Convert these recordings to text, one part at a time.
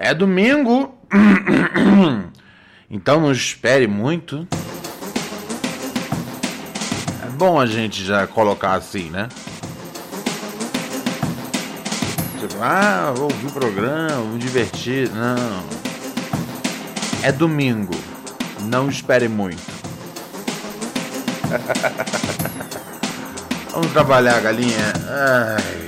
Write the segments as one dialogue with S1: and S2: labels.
S1: É domingo, então não espere muito. É bom a gente já colocar assim, né? Tipo, ah, vou ouvir o programa, vou me divertir. Não. É domingo. Não espere muito. Vamos trabalhar, galinha. Ai.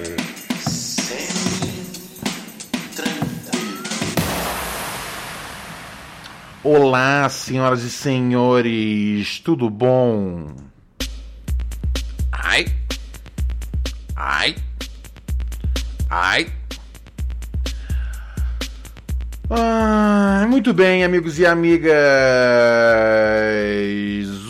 S1: Olá, senhoras e senhores, tudo bom? Ai. Ai. Ai. Ah, muito bem, amigos e amigas.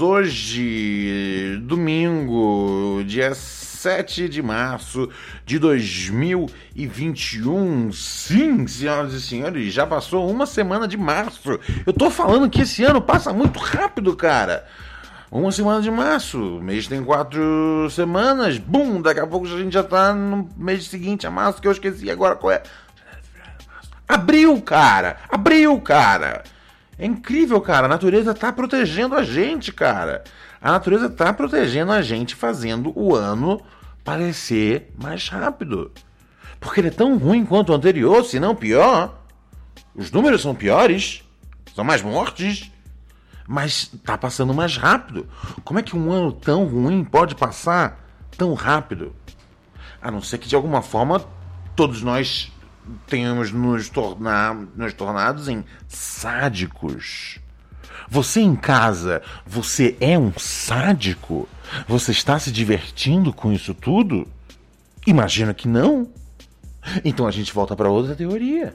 S1: Hoje, domingo, dia 7 de março de 2021. Sim, senhoras e senhores, já passou uma semana de março. Eu tô falando que esse ano passa muito rápido, cara. Uma semana de março, o mês tem quatro semanas, bum, daqui a pouco a gente já tá no mês seguinte a março, que eu esqueci agora qual é. Abril, cara! Abril, cara! É incrível, cara. A natureza tá protegendo a gente, cara. A natureza tá protegendo a gente, fazendo o ano parecer mais rápido. Porque ele é tão ruim quanto o anterior, se não pior. Os números são piores, são mais mortes, mas tá passando mais rápido. Como é que um ano tão ruim pode passar tão rápido? A não ser que de alguma forma todos nós tenhamos nos, tornar, nos tornados em sádicos. Você em casa, você é um sádico? Você está se divertindo com isso tudo? Imagina que não. Então a gente volta para outra teoria.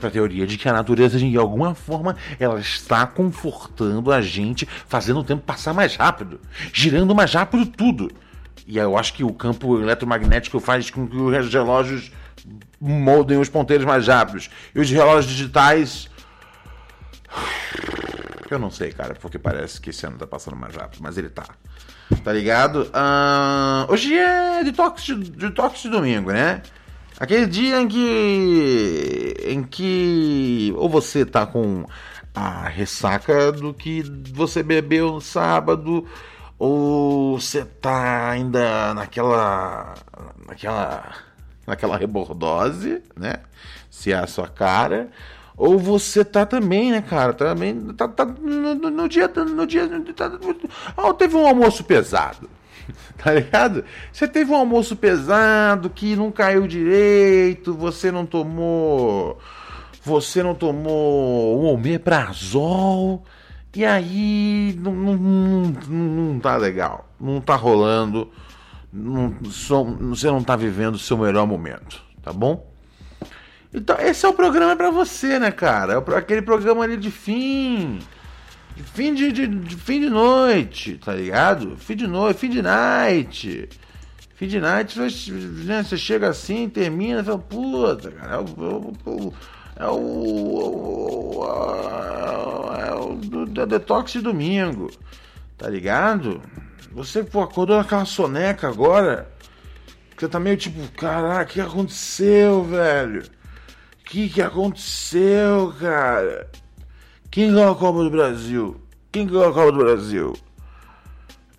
S1: Para a teoria de que a natureza, de alguma forma, ela está confortando a gente, fazendo o tempo passar mais rápido, girando mais rápido tudo. E eu acho que o campo eletromagnético faz com que os relógios moldem os ponteiros mais rápidos. E os relógios digitais. Eu não sei, cara, porque parece que esse ano tá passando mais rápido, mas ele tá. Tá ligado? Uh, hoje é detox de, detox de domingo, né? Aquele dia em que. em que. Ou você tá com a ressaca do que você bebeu no sábado, ou você tá ainda naquela. naquela. naquela rebordose, né? Se é a sua cara. Ou você tá também, né, cara? Também tá, tá no, no, dia. No dia tá, oh, teve um almoço pesado. Tá ligado? Você teve um almoço pesado que não caiu direito, você não tomou. Você não tomou um omeprazol. E aí não, não, não, não tá legal. Não tá rolando. Não, só, você não tá vivendo o seu melhor momento, tá bom? Então, esse é o programa para você, né, cara? É aquele programa ali de fim. De fim de, de, de, fim de noite, tá ligado? Fim de noite, fim de night. Fim de night, né, você chega assim, termina, fala, puta, cara, é o. É o. É o, é detox de domingo, tá ligado? Você pô, acordou naquela soneca agora. Você tá meio tipo, caraca, o que aconteceu, velho? Que, que aconteceu, cara? Quem ganhou a Copa do Brasil? Quem ganhou a Copa do Brasil?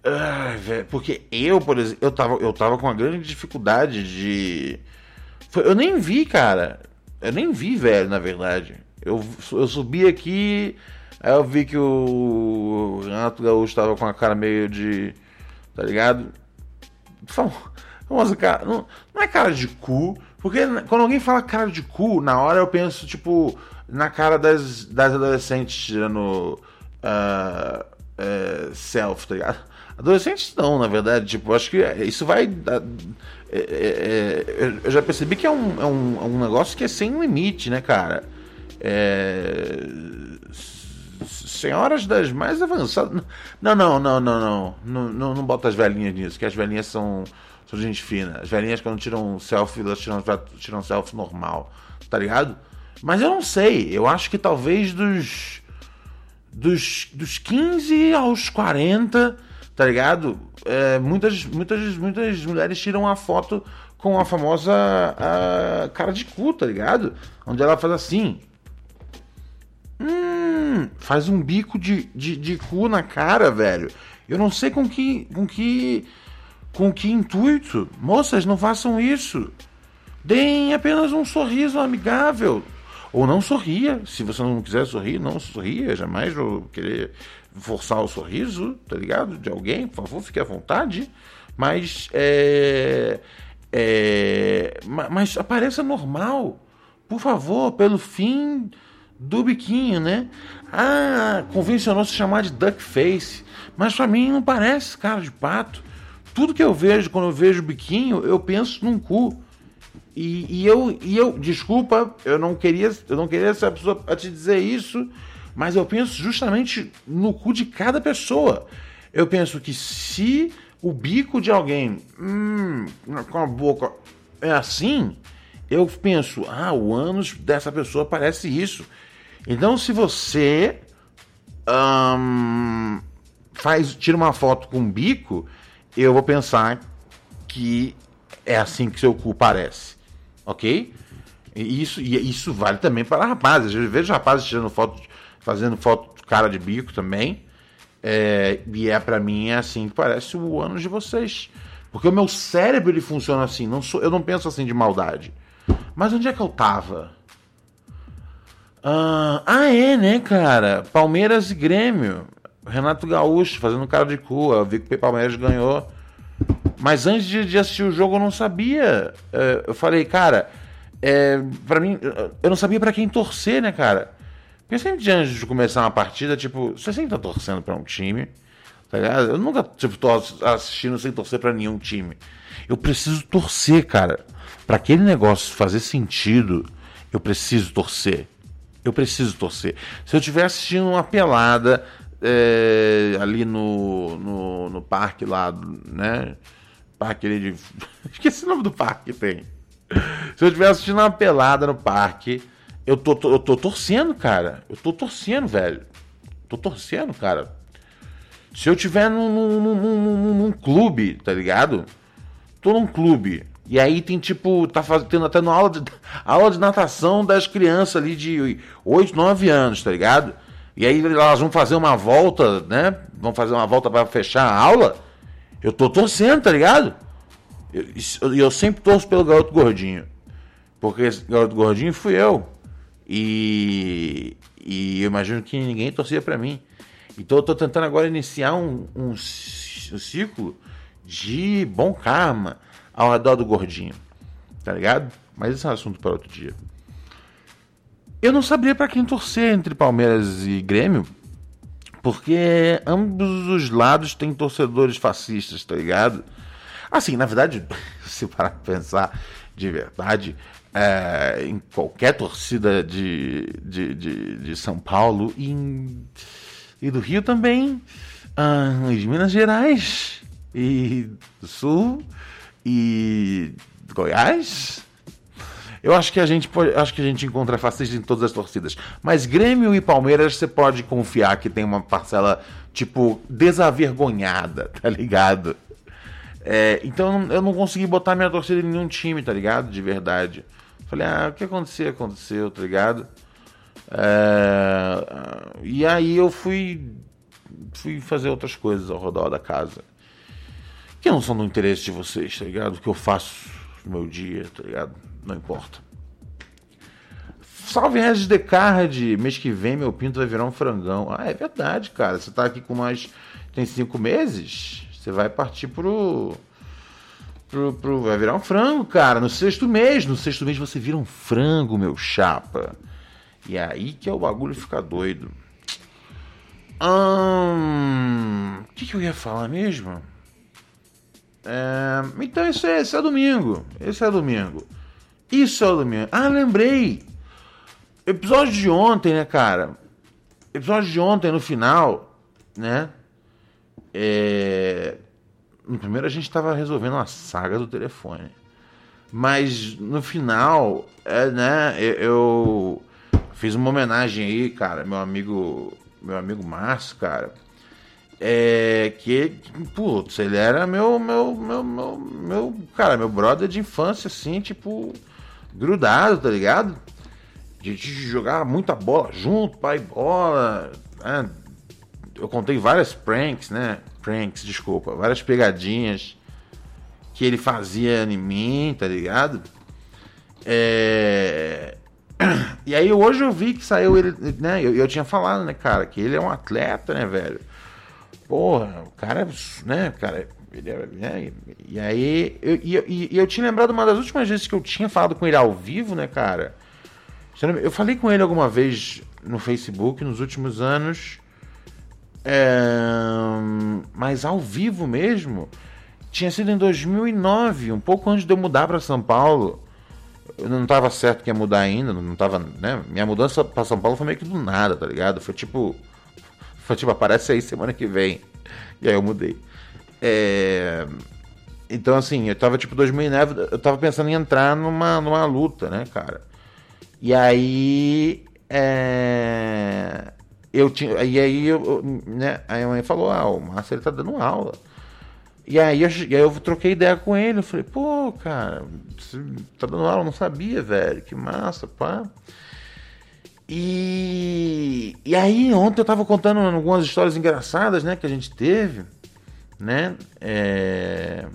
S1: Ai, velho, porque eu, por exemplo, eu tava, eu tava com uma grande dificuldade de. eu nem vi, cara. Eu nem vi, velho, na verdade. Eu, eu subi aqui, aí eu vi que o Renato Gaúcho tava com a cara meio de. Tá ligado? Famosa cara. Não, não é cara de cu, porque quando alguém fala cara de cu, na hora eu penso, tipo, na cara das, das adolescentes tirando uh, uh, self, tá ligado? Adolescentes não, na verdade. Tipo, acho que isso vai. é, é, é, eu já percebi que é um, é, um, é um negócio que é sem limite, né, cara? É, senhoras das mais avançadas. Não, não, não, não, não. Não, não, não bota as velhinhas nisso, que as velhinhas são, são gente fina. As velhinhas, quando tiram selfie, elas tiram, tiram selfie normal, tá ligado? Mas eu não sei. Eu acho que talvez dos dos, dos 15 aos 40, tá ligado? É, muitas, muitas, muitas mulheres tiram a foto com a famosa a cara de cu, tá ligado? Onde ela faz assim. Hum, faz um bico de, de, de cu na cara, velho. Eu não sei com que, com que. Com que intuito. Moças, não façam isso. Deem apenas um sorriso amigável. Ou não sorria. Se você não quiser sorrir, não sorria. Jamais vou querer forçar o sorriso, tá ligado? De alguém, por favor, fique à vontade. Mas é. é ma- mas apareça normal. Por favor, pelo fim do biquinho, né? Ah, convencionou se chamar de duck face. Mas pra mim não parece cara de pato. Tudo que eu vejo quando eu vejo biquinho, eu penso num cu. E, e eu, e eu, desculpa, eu não queria, eu não queria ser a pessoa a te dizer isso, mas eu penso justamente no cu de cada pessoa. Eu penso que se o bico de alguém, hum, com a boca é assim, eu penso, ah, o ânus dessa pessoa parece isso. Então, se você ahn, faz, tira uma foto com um bico, eu vou pensar que é assim que seu cu parece, ok? E isso, e isso vale também para rapazes. Eu vejo rapazes tirando foto, fazendo foto de cara de bico também. É, e é para mim é assim que parece o ânus de vocês. Porque o meu cérebro ele funciona assim. Não sou, eu não penso assim de maldade. Mas onde é que eu tava? Ah, ah, é, né, cara? Palmeiras e Grêmio. Renato Gaúcho fazendo cara de cu. Eu vi que o Palmeiras ganhou. Mas antes de, de assistir o jogo eu não sabia. É, eu falei, cara, é, para mim, eu não sabia pra quem torcer, né, cara? Porque sempre antes de começar uma partida, tipo, você sempre tá torcendo pra um time, tá ligado? Eu nunca, tipo, tô assistindo sem torcer pra nenhum time. Eu preciso torcer, cara. Pra aquele negócio fazer sentido, eu preciso torcer. Eu preciso torcer. Se eu estiver assistindo uma pelada é, ali no, no, no parque lá, né? Parque ali de. Esqueci o nome do parque que tem. Se eu estiver assistindo uma pelada no parque, eu tô, eu tô torcendo, cara. Eu tô torcendo, velho. Tô torcendo, cara. Se eu tiver num, num, num, num- clube, tá ligado? Tô num clube. E aí tem tipo, tá faz- tendo até aula de, aula de natação das crianças ali de 8, 9 anos, tá ligado? E aí elas vão fazer uma volta, né? Vão fazer uma volta pra fechar a aula. Eu tô torcendo, tá ligado? E eu, eu sempre torço pelo garoto gordinho. Porque esse garoto gordinho fui eu. E, e eu imagino que ninguém torcia pra mim. Então eu tô tentando agora iniciar um, um, um ciclo de bom karma ao redor do gordinho. Tá ligado? Mas esse é um assunto para outro dia. Eu não sabia pra quem torcer entre Palmeiras e Grêmio, porque ambos os lados têm torcedores fascistas, tá ligado? Assim, na verdade, se parar pra pensar de verdade, é, em qualquer torcida de, de, de, de São Paulo e, em- e do Rio também, ah, e de Minas Gerais, e do Sul, e Goiás, eu acho que a gente pode, acho que a gente encontra fascistas em todas as torcidas. Mas Grêmio e Palmeiras você pode confiar que tem uma parcela tipo desavergonhada, tá ligado? É, então eu não- eu não consegui botar minha torcida em nenhum time, tá ligado? De verdade. Falei, ah, o que aconteceu, aconteceu, tá ligado? É, e aí eu fui fui fazer outras coisas ao redor da casa. Que não são do interesse de vocês, tá ligado? O que eu faço no meu dia, tá ligado? Não importa. Salve Regis Descartes, mês que vem meu pinto vai virar um frangão. Ah, é verdade, cara. Você tá aqui com nós tem cinco meses, você vai partir pro, pro, pro- Vai virar um frango, cara. No sexto mês. No sexto mês você vira um frango, meu chapa. E é aí que é o bagulho fica doido. O que, que eu ia falar mesmo? É, então esse é, esse é domingo. Esse é domingo. Isso é o domingo. Ah, lembrei. Episódio de ontem, né, cara? Episódio de ontem, no final, né? É... No primeiro a gente tava resolvendo uma saga do telefone. Mas no final, é, né, eu, eu fiz uma homenagem aí, cara, meu amigo, meu amigo Márcio, cara. É que, putz, ele era meu, meu, meu, meu, meu, cara, meu brother de infância, assim, tipo, grudado, tá ligado? A gente jogava muita bola junto, pai bola. Né? Eu contei várias pranks, né? Pranks, desculpa, várias pegadinhas que ele fazia em mim, tá ligado? É... E aí hoje eu vi que saiu ele, né? Eu, eu tinha falado, né, cara, que ele é um atleta, né, velho? Porra, o cara, né, cara, ele é, né? E aí, eu, e, e- e eu tinha lembrado uma das últimas vezes que eu tinha falado com ele ao vivo, né, cara? Eu Eu falei com ele alguma vez no Facebook nos últimos anos, é, mas ao vivo mesmo, tinha sido em 2009, um pouco antes de eu mudar para São Paulo. Eu não tava certo que ia mudar ainda, não tava, né? Minha mudança para São Paulo foi meio que do nada, tá ligado? Foi tipo, foi tipo, aparece aí semana que vem. E aí eu mudei. É, Então, assim, eu tava tipo 2009, eu tava pensando em entrar numa, numa luta, né, cara? E aí. É... Eu tinha. E aí, eu, né? Aí a mãe falou: Ah, o Márcio ele tá dando aula. E aí, eu, e aí eu troquei ideia com ele. Eu falei: Pô, cara, você tá dando aula? Eu não sabia, velho. Que massa, pá. E, e aí, ontem eu tava contando algumas histórias engraçadas, né? Que a gente teve, né? É...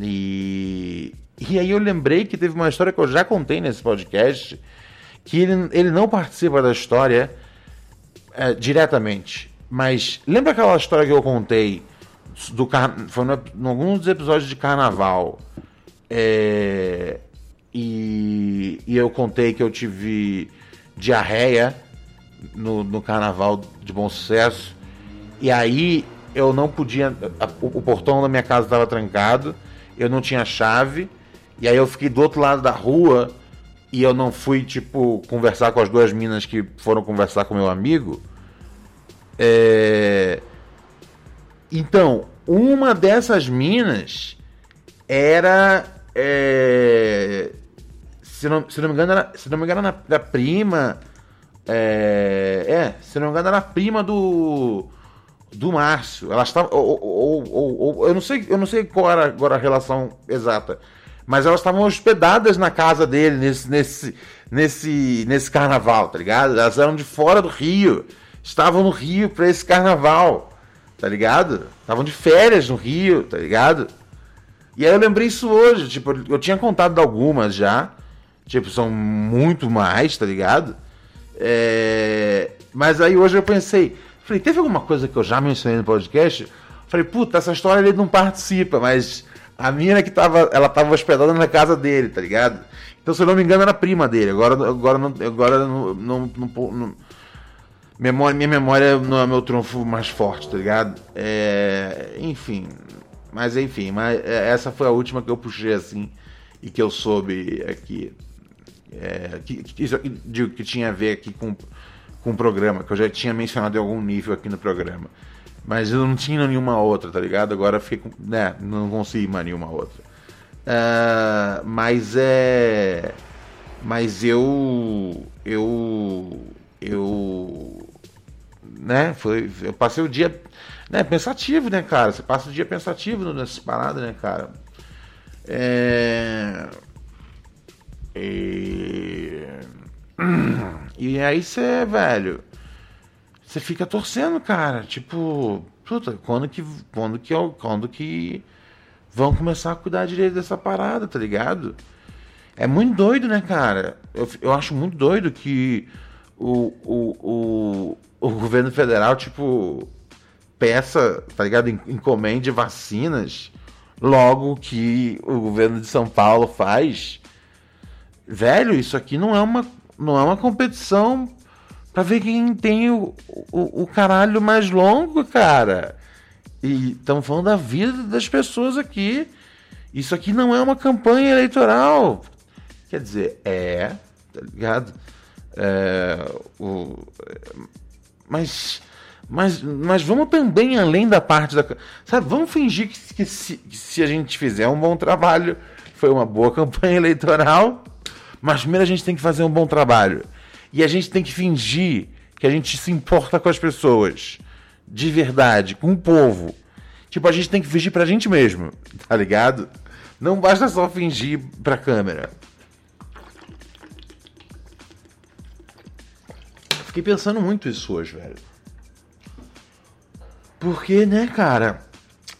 S1: E, e aí eu lembrei que teve uma história que eu já contei nesse podcast, que ele, ele não participa da história é, diretamente. Mas lembra aquela história que eu contei do car... foi no, em alguns dos episódios de carnaval? É, e, e eu contei que eu tive diarreia no, no carnaval de bom sucesso. E aí eu não podia. a- o, portão da minha casa estava trancado, eu não tinha chave. E aí eu fiquei do outro lado da rua e eu não fui, tipo, conversar com as duas minas que foram conversar com meu amigo. É... Então, uma dessas minas era. é, Se, não, se não me engano, era, se não me engano, era prima. É, é, se não me engano, era a prima do. Do Márcio. Elas estavam. Ou, ou- ou- ou- eu, não sei, eu não sei qual era agora a relação exata. Mas elas estavam hospedadas na casa dele nesse, nesse, nesse, nesse carnaval, tá ligado? Elas eram de fora do Rio. Estavam no Rio pra esse carnaval, tá ligado? Estavam de férias no Rio, tá ligado? E aí eu lembrei isso hoje, tipo, eu tinha contado de algumas já. Tipo, são muito mais, tá ligado? É, Mas aí hoje eu pensei, falei, teve alguma coisa que eu já mencionei no podcast? Falei, puta, essa história ele não participa, mas a mina que tava, ela tava hospedada na casa dele, tá ligado? Então, se eu não me engano, era prima dele. Agora, agora, não, agora não, não, não- não- memória, minha memória não é meu trunfo mais forte, tá ligado? É, enfim, mas enfim, mas é, essa foi a última que eu puxei assim e que eu soube aqui. É, que, que, digo, que tinha a ver aqui com, com o programa, que eu já tinha mencionado em algum nível aqui no programa. Mas eu não tinha nenhuma outra, tá ligado? Agora com. Né, não consegui mais nenhuma outra. Ah, mas é. Mas eu. Eu. Eu. Né? Foi, eu passei o dia. Né, pensativo, né, cara? Você passa o dia pensativo nessas paradas, né, cara? É. E, e aí você, velho, você fica torcendo, cara. Tipo, puta, quando que, quando que, quando que vão começar a cuidar direito dessa parada, tá ligado? É muito doido, né, cara? Eu, eu acho muito doido que o, o, o, o governo federal, tipo, peça, tá ligado? En- Encomende vacinas logo que o governo de São Paulo faz. Velho, isso aqui não é uma, não é uma competição pra ver quem tem o, o, o caralho mais longo, cara. E estamos falando da vida das pessoas aqui. Isso aqui não é uma campanha eleitoral. Quer dizer, é, tá ligado? É, o, mas, mas, mas vamos também além da parte da. Sabe, vamos fingir que, que, se, que se a gente fizer um bom trabalho, foi uma boa campanha eleitoral. Mas primeiro a gente tem que fazer um bom trabalho. E a gente tem que fingir que a gente se importa com as pessoas. De verdade, com o povo. Tipo, a gente tem que fingir pra gente mesmo, tá ligado? Não basta só fingir pra câmera. Fiquei pensando muito isso hoje, velho. Porque, né, cara?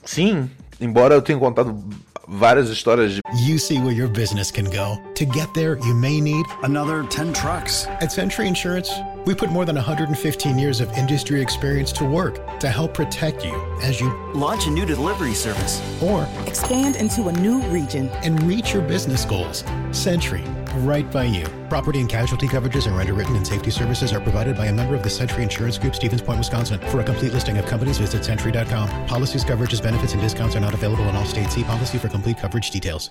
S1: Sim, embora eu tenha contado várias histórias de.
S2: You see where your business can go. To get there, you may need
S3: another 10 trucks.
S2: At Century Insurance, we put more than 115 years of industry experience to work to help protect you as you
S3: launch a new delivery service
S2: or
S4: Expand into a new region.
S2: and reach your business goals. Century, right by you. Property and casualty coverages and underwritten and safety services are provided by a member of the Century Insurance Group, Stevens Point, Wisconsin. For a complete listing of companies, visit century.com. Policies, coverages, benefits, and discounts are not available in all states. See policy for complete coverage details.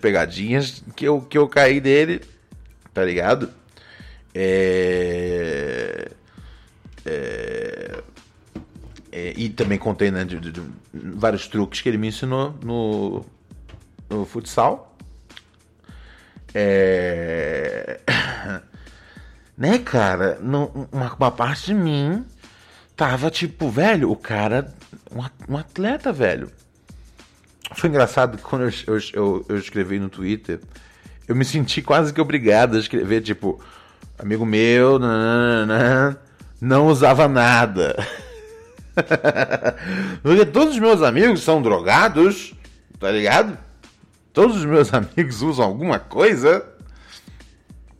S1: Pegadinhas que eu, que eu caí dele, tá ligado? É... É... é, e também contei né, de, de- de vários truques que ele me ensinou no, no futsal. É... né, cara? Não, uma, uma parte de mim tava tipo, velho, o cara, um um atleta, velho. Foi engraçado que quando eu, eu, eu, eu escrevi no Twitter, eu me senti quase que obrigado a escrever, tipo, amigo meu, nananana, não usava nada. Porque todos os meus amigos são drogados, tá ligado? Todos os meus amigos usam alguma coisa,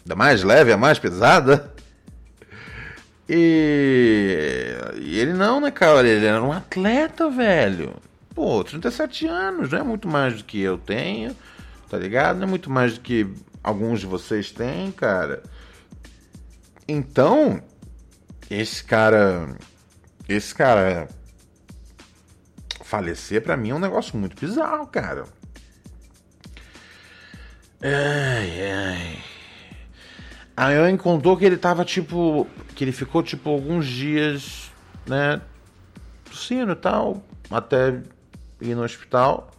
S1: da mais leve a mais pesada. E, e ele não, né, cara? Ele era um atleta, velho. Pô, 37 anos, não é muito mais do que eu tenho, tá ligado? Não é muito mais do que alguns de vocês têm, cara. Então, esse cara. Esse cara. Falecer pra mim é um negócio muito bizarro, cara. Ai, ai. Aí eu contou que ele tava tipo. Que ele ficou tipo alguns dias, né? Tossindo e tal. Até ir no hospital.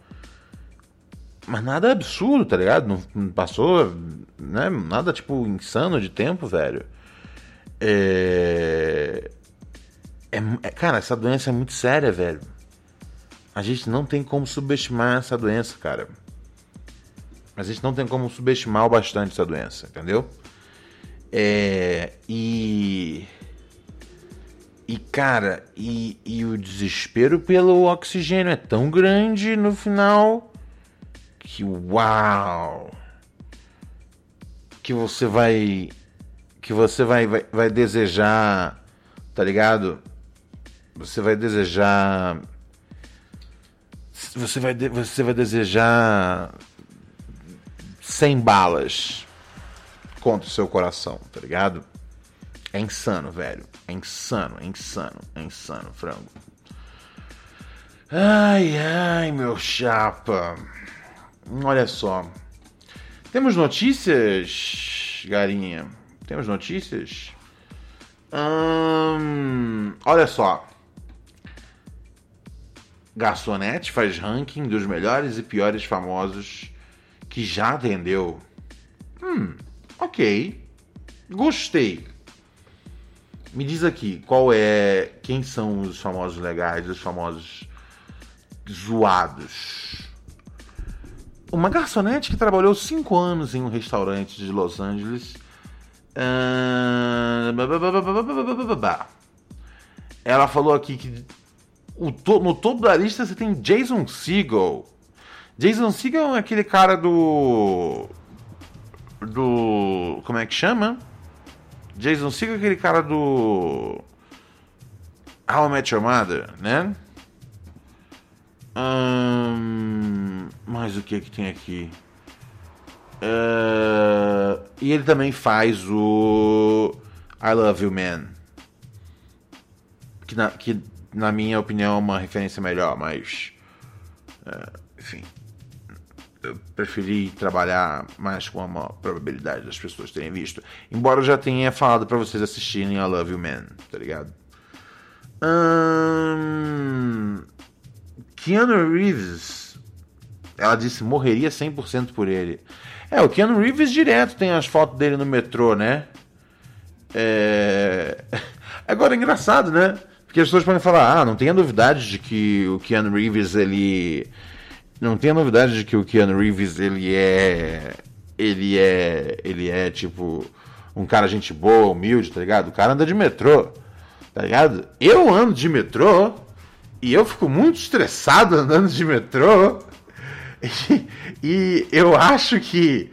S1: Mas nada absurdo, tá ligado? Não, não passou, né? Nada tipo insano de tempo, velho. É... é. é- Cara, essa doença é muito séria, velho. A gente não tem como subestimar essa doença, cara. A gente não tem como subestimar o bastante essa doença, entendeu? É, e. E, cara, e, e o desespero pelo oxigênio é tão grande no final que, uau! Que você vai. Que você vai, vai, vai desejar. Tá ligado? Você vai desejar. Você vai, você vai desejar. 100 balas contra o seu coração, tá ligado? É insano, velho. É insano, é insano, é insano, frango. Ai, ai, meu chapa. Olha só. Temos notícias, garinha? Temos notícias? Hum, olha só. Garçonete faz ranking dos melhores e piores famosos que já atendeu. Hum, ok. Gostei. Me diz aqui, qual é. Quem são os famosos legais, os famosos zoados? Uma garçonete que trabalhou cinco anos em um restaurante de Los Angeles. Ela falou aqui que no topo da lista você tem Jason Segel. Jason Segel é aquele cara do. Do. Como é que chama? Jason é aquele cara do. How I Met Your Mother, né? Hum, mais o que que tem aqui? Uh, e ele também faz o I Love You Man. Que na, que na minha opinião é uma referência melhor, mas. Uh, enfim. Eu preferi trabalhar mais com a probabilidade das pessoas terem visto. Embora eu já tenha falado para vocês assistirem I Love You Man, tá ligado? Keanu Reeves, ela disse morreria 100% por ele. É, o Keanu Reeves direto tem as fotos dele no metrô, né? É... Agora é engraçado, né? Porque as pessoas podem falar, ah, não tenha novidade de que o Keanu Reeves, ele... Não tenha novidade de que o Keanu Reeves, ele é... Ele é... Ele é, tipo... Um cara gente boa, humilde, tá ligado? O cara anda de metrô, tá ligado? Eu ando de metrô e eu fico muito estressado andando de metrô. E, eu acho que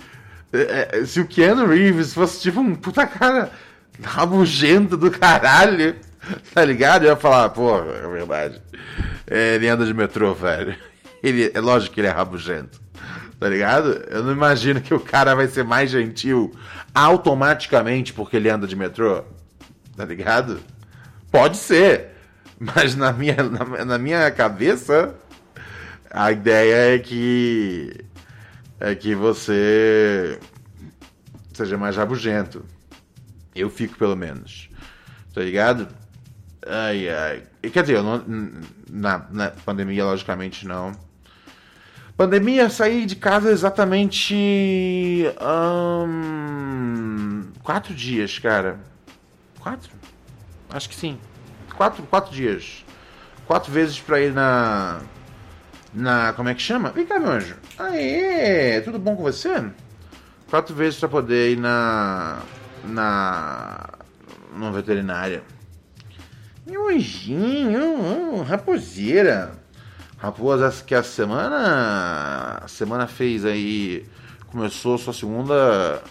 S1: é, se o Keanu Reeves fosse tipo um puta cara rabugento do caralho, tá ligado? Eu ia falar, pô, é verdade. É, ele anda de metrô, velho. Ele, é lógico que ele é rabugento. Tá ligado? Eu não imagino que o cara vai ser mais gentil automaticamente porque ele anda de metrô. Tá ligado? Pode ser. Mas na minha, na, na minha cabeça, a ideia é que é que você seja mais rabugento. Eu fico pelo menos. Tá ligado? Ai, ai. Quer dizer, eu não, na, na pandemia, logicamente, não. Pandemia, saí de casa exatamente. Hum, quatro dias, cara. Quatro? Acho que sim. Quatro, quatro dias. Quatro vezes pra ir na na. Como é que chama? Vem cá, meu anjo. Aê! Tudo bom com você? Quatro vezes para poder ir na. Na. Numa veterinária. Meu anjinho, raposeira. Raposa que a semana. A semana fez aí. Começou sua segunda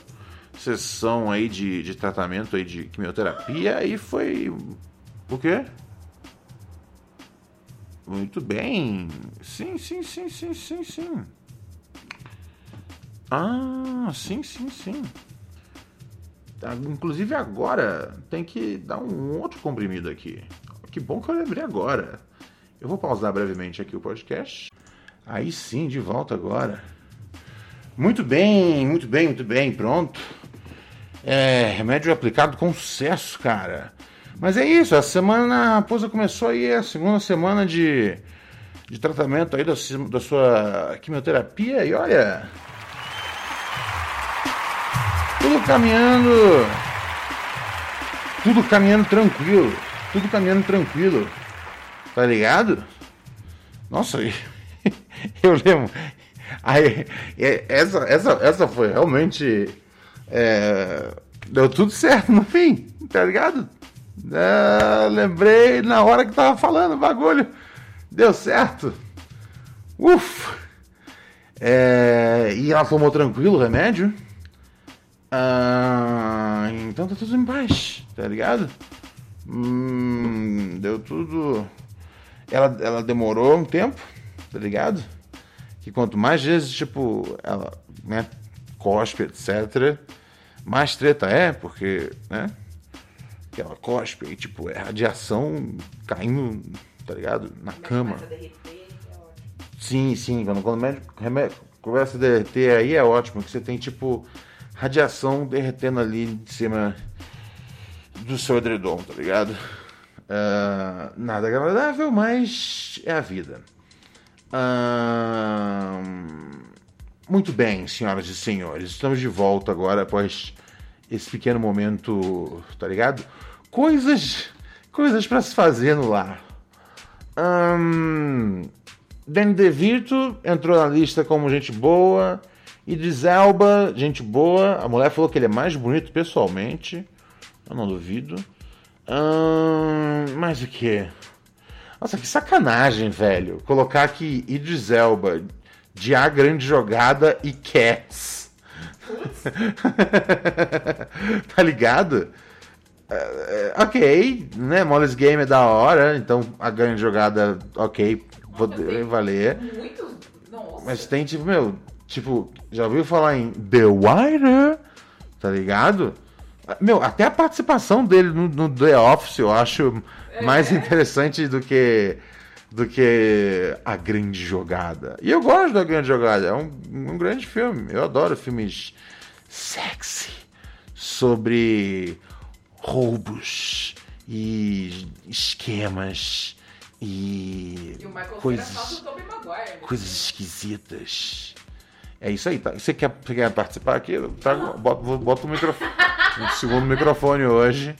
S1: sessão aí de, de tratamento aí de quimioterapia e foi. O quê? Muito bem. Sim, sim, sim, sim, sim, sim. Ah, sim, sim, sim. Tá, inclusive agora tem que dar um outro comprimido aqui. Que bom que eu lembrei agora. Eu vou pausar brevemente aqui o podcast. Aí sim, de volta agora. Muito bem, muito bem, muito bem, pronto. É, remédio aplicado com sucesso, cara. Mas é isso, a semana a raposa começou aí a segunda semana de, de tratamento aí da, da sua quimioterapia e olha. Tudo caminhando. Tudo caminhando tranquilo. Tudo caminhando tranquilo. Tá ligado? Nossa, eu lembro. Aí, essa, essa, essa foi realmente. É, deu tudo certo no fim, tá ligado? É, lembrei na hora que tava falando o bagulho. Deu certo. Ufa! É, e ela tomou tranquilo o remédio. Ah, então tá tudo em paz, tá ligado? Hum, deu tudo. Ela, ela demorou um tempo, tá ligado? Que quanto mais vezes, tipo, ela né, cospe, etc., mais treta é, porque, né? que ela cospe, e tipo, é radiação caindo, tá ligado? Na cama. Sim, sim, quando, quando o médico começa a derreter aí é ótimo, que você tem tipo radiação derretendo ali em cima do seu edredom, tá ligado? Uh, nada agradável, mas é a vida. Uh, muito bem, senhoras e senhores, estamos de volta agora após esse pequeno momento, tá ligado? Coisas, coisas para se fazer no lar. Hum, Danny DeVito entrou na lista como gente boa. Idris Elba, gente boa. A mulher falou que ele é mais bonito pessoalmente. Eu não duvido. Ahn, mais o que? Nossa, que sacanagem, velho. Colocar aqui Idris Elba de A Grande Jogada e Cats. tá ligado? É, ok, né? Molly's Game é da hora, então a grande jogada, ok, poderia valer.
S5: Muito.
S1: Mas tem tipo, meu, tipo, já ouviu falar em The Wire? Tá ligado? Meu, até a participação dele no, no The Office eu acho mais interessante do que do que a grande jogada. E eu gosto da grande jogada, é um, um grande filme. Eu adoro filmes sexy sobre roubos e esquemas e,
S5: E o Michael
S1: coisas,
S5: né?
S1: coisas esquisitas. É isso aí, tá? Você quer, você quer participar aqui? Eu trago- bota, o microfone. Um segundo microfone hoje.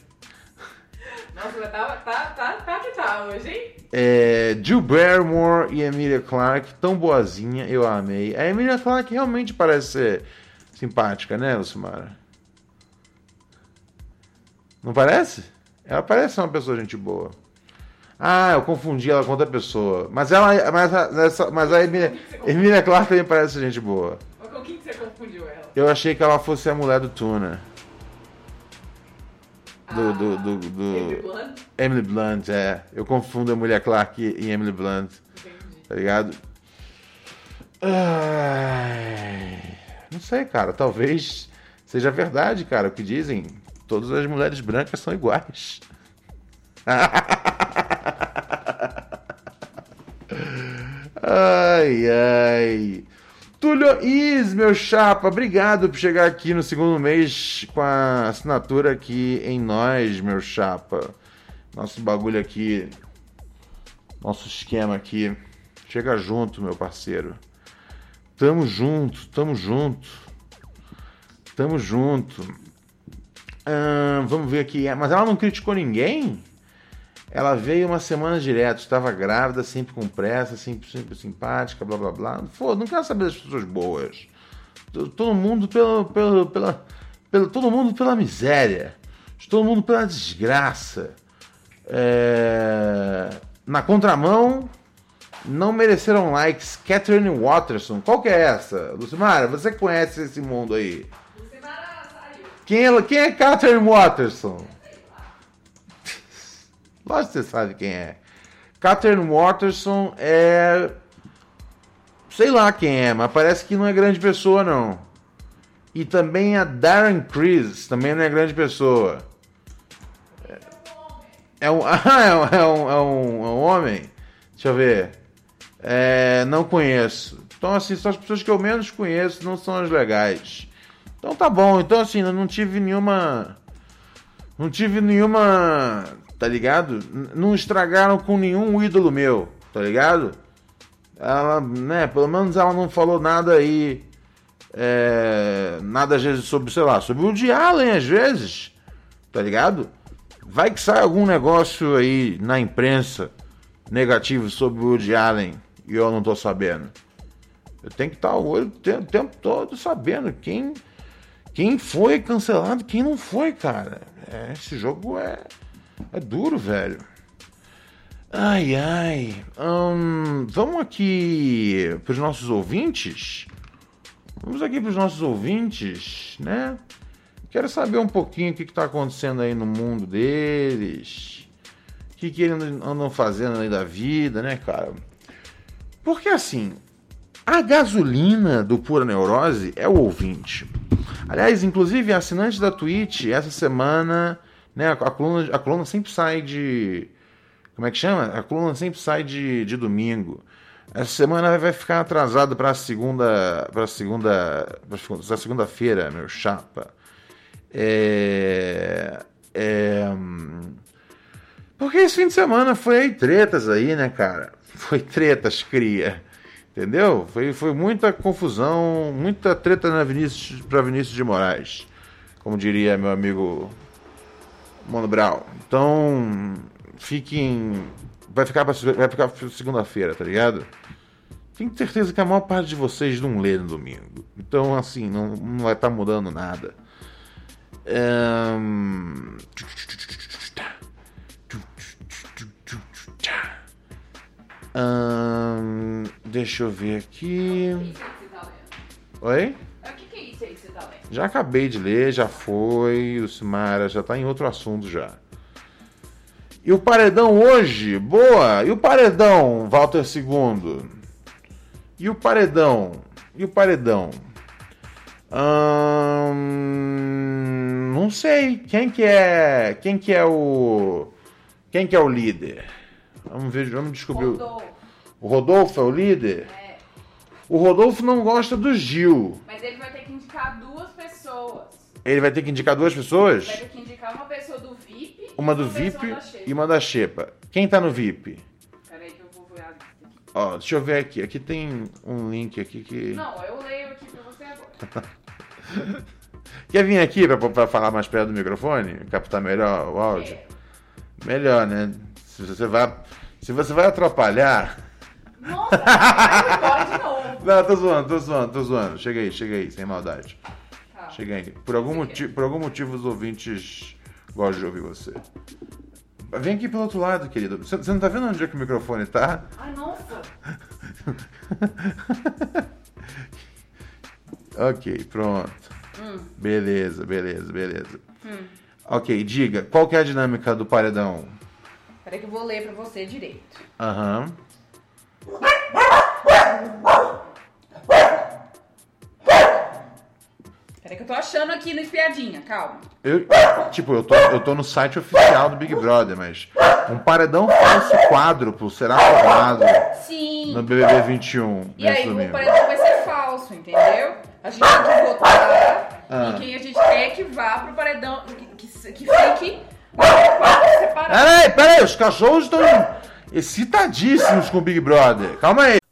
S5: Nossa, mas tá, tá, tá, tá que tá hoje, hein?
S1: É, Jill Barrymore e Emilia Clarke, tão boazinha, eu a amei. A Emilia Clarke realmente parece ser simpática, né, Lucimara? Não parece? Ela parece ser uma pessoa gente boa. Ah, eu confundi ela com outra pessoa. Mas ela, mas a, essa- mas a Emilia, Emilia Clarke também parece gente boa.
S5: Mas com quem que você confundiu ela?
S1: Eu achei que ela fosse a mulher do Tuna. Do, do, do, do-
S5: Emily Blunt?
S1: Emily Blunt, é. Eu confundo a mulher Clark e Emily Blunt. Tá ligado? Ai, não sei, cara. Talvez seja verdade, cara, o que dizem. Todas as mulheres brancas são iguais. ai, ai. Túlio Is, meu chapa, obrigado por chegar aqui no segundo mês com a assinatura aqui em nós, meu chapa. Nosso bagulho aqui, nosso esquema aqui. Chega junto, meu parceiro. Tamo junto, tamo junto. Tamo junto. Ahn, vamos ver aqui. Mas ela não criticou ninguém? Ela veio uma semana direto, estava grávida, sempre com pressa, sempre, sempre simpática, blá blá blá. Foda, não quero saber das pessoas boas. Todo mundo pelo, pelo, pela, pelo, todo mundo pela miséria. Todo mundo pela desgraça. É, Na contramão, não mereceram likes. Catherine Watterson. Qual que é essa? Lucimara, você conhece esse mundo aí. Quem é, quem é Catherine Watterson? Lógico que você sabe quem é. Catherine Watterson é. Sei lá quem é, mas parece que não é grande pessoa, não. E também a Darren Criss, também não é grande pessoa. É um, ah, é um, é um, é um, é um homem? Deixa eu ver. É, não conheço. Então, assim, são as pessoas que eu menos conheço, não são as legais. Então tá bom. Então, assim, eu não tive nenhuma. Não tive nenhuma. Tá ligado? Não estragaram com nenhum ídolo meu, tá ligado? Ela, né, pelo menos ela não falou nada aí. é, nada às vezes sobre, sei lá, sobre o de Allen às vezes, tá ligado? Vai que sai algum negócio aí na imprensa negativo sobre o Woody Allen e eu não tô sabendo. Eu tenho que estar o olho o tempo, todo sabendo quem, quem foi cancelado quem não foi, cara. É, esse jogo é, é duro, velho. Ai, ai. Hum, vamos aqui para os nossos ouvintes? Vamos aqui para os nossos ouvintes, né? Quero saber um pouquinho o que está acontecendo aí no mundo deles. O que, que eles andam fazendo aí da vida, né, cara? Porque assim, a gasolina do Pura Neurose é o ouvinte. Aliás, inclusive, assinante da Twitch, essa semana, né, a, a coluna, a coluna sempre sai de. Como é que chama? A coluna sempre sai de, de domingo. Essa semana vai ficar atrasado para segunda, para segunda, para segunda-feira, meu chapa. É, é, porque esse fim de semana foi tretas aí, né, cara? Foi tretas, cria. Entendeu? Foi, foi muita confusão, muita treta na Vinícius, pra Vinícius de Moraes. Como diria meu amigo Mano Brown. Então, fiquem. Vai ficar pra, vai ficar segunda-feira, tá ligado? Tenho certeza que a maior parte de vocês não lê no domingo. Então, assim, não, não vai estar tá mudando nada. Um... Um... Deixa eu ver aqui. Oi?
S5: Aí que você tá lendo?
S1: Já acabei de ler, já foi. O Simara já tá em outro assunto já. E o paredão hoje? Boa! E o paredão, Walter II? E o paredão? E o paredão? Ahn, não sei. Quem que é. Quem que é o. Quem que é o líder? Vamos ver, vamos descobrir. o-
S5: Rodolfo.
S1: O Rodolfo é o líder?
S5: É.
S1: O Rodolfo não gosta do Gil.
S5: Mas ele vai ter que indicar duas pessoas.
S1: Ele vai ter que indicar duas pessoas?
S5: Vai ter que indicar uma pessoa do VIP
S1: Uma do
S5: pessoa
S1: VIP e uma da Xepa. Quem tá no VIP?
S5: Peraí que eu vou ver a.
S1: Ó, deixa eu ver aqui. Aqui tem um link aqui que.
S5: Não, eu leio aqui pra você agora.
S1: Quer vir aqui pra, pra falar mais perto do microfone? Captar melhor o áudio?
S5: Quero.
S1: Melhor, né? Se você vai. Se você vai atrapalhar.
S5: Nossa, vai embora de novo.
S1: Não, tô zoando, tô zoando, tô zoando. Chega aí, chega aí, sem maldade.
S5: Tá.
S1: Chega aí. Por algum, motivo, por algum motivo os ouvintes gostam de ouvir você. Vem aqui pelo outro lado, querido. Você, não tá vendo onde é que o microfone tá?
S5: Ai, nossa.
S1: Ok, pronto.
S5: Hum.
S1: Beleza, beleza, beleza. Ok, diga, qual que é a dinâmica do paredão?
S5: Peraí que eu vou ler pra você direito.
S1: Aham.
S5: Peraí que eu tô achando aqui no espiadinha, calma.
S1: Eu, tipo, eu tô, eu tô no site oficial do Big Brother, mas um paredão falso quádruplo será formado
S5: Sim.
S1: no BBB 21
S5: E
S1: nesse
S5: aí o
S1: domingo.
S5: paredão vai ser falso, entendeu? A gente tem que votar
S1: Ah.
S5: em quem a gente quer que vá pro paredão, que, que, que fique.
S1: Peraí, peraí, os cachorros estão excitadíssimos com o Big Brother. Calma aí.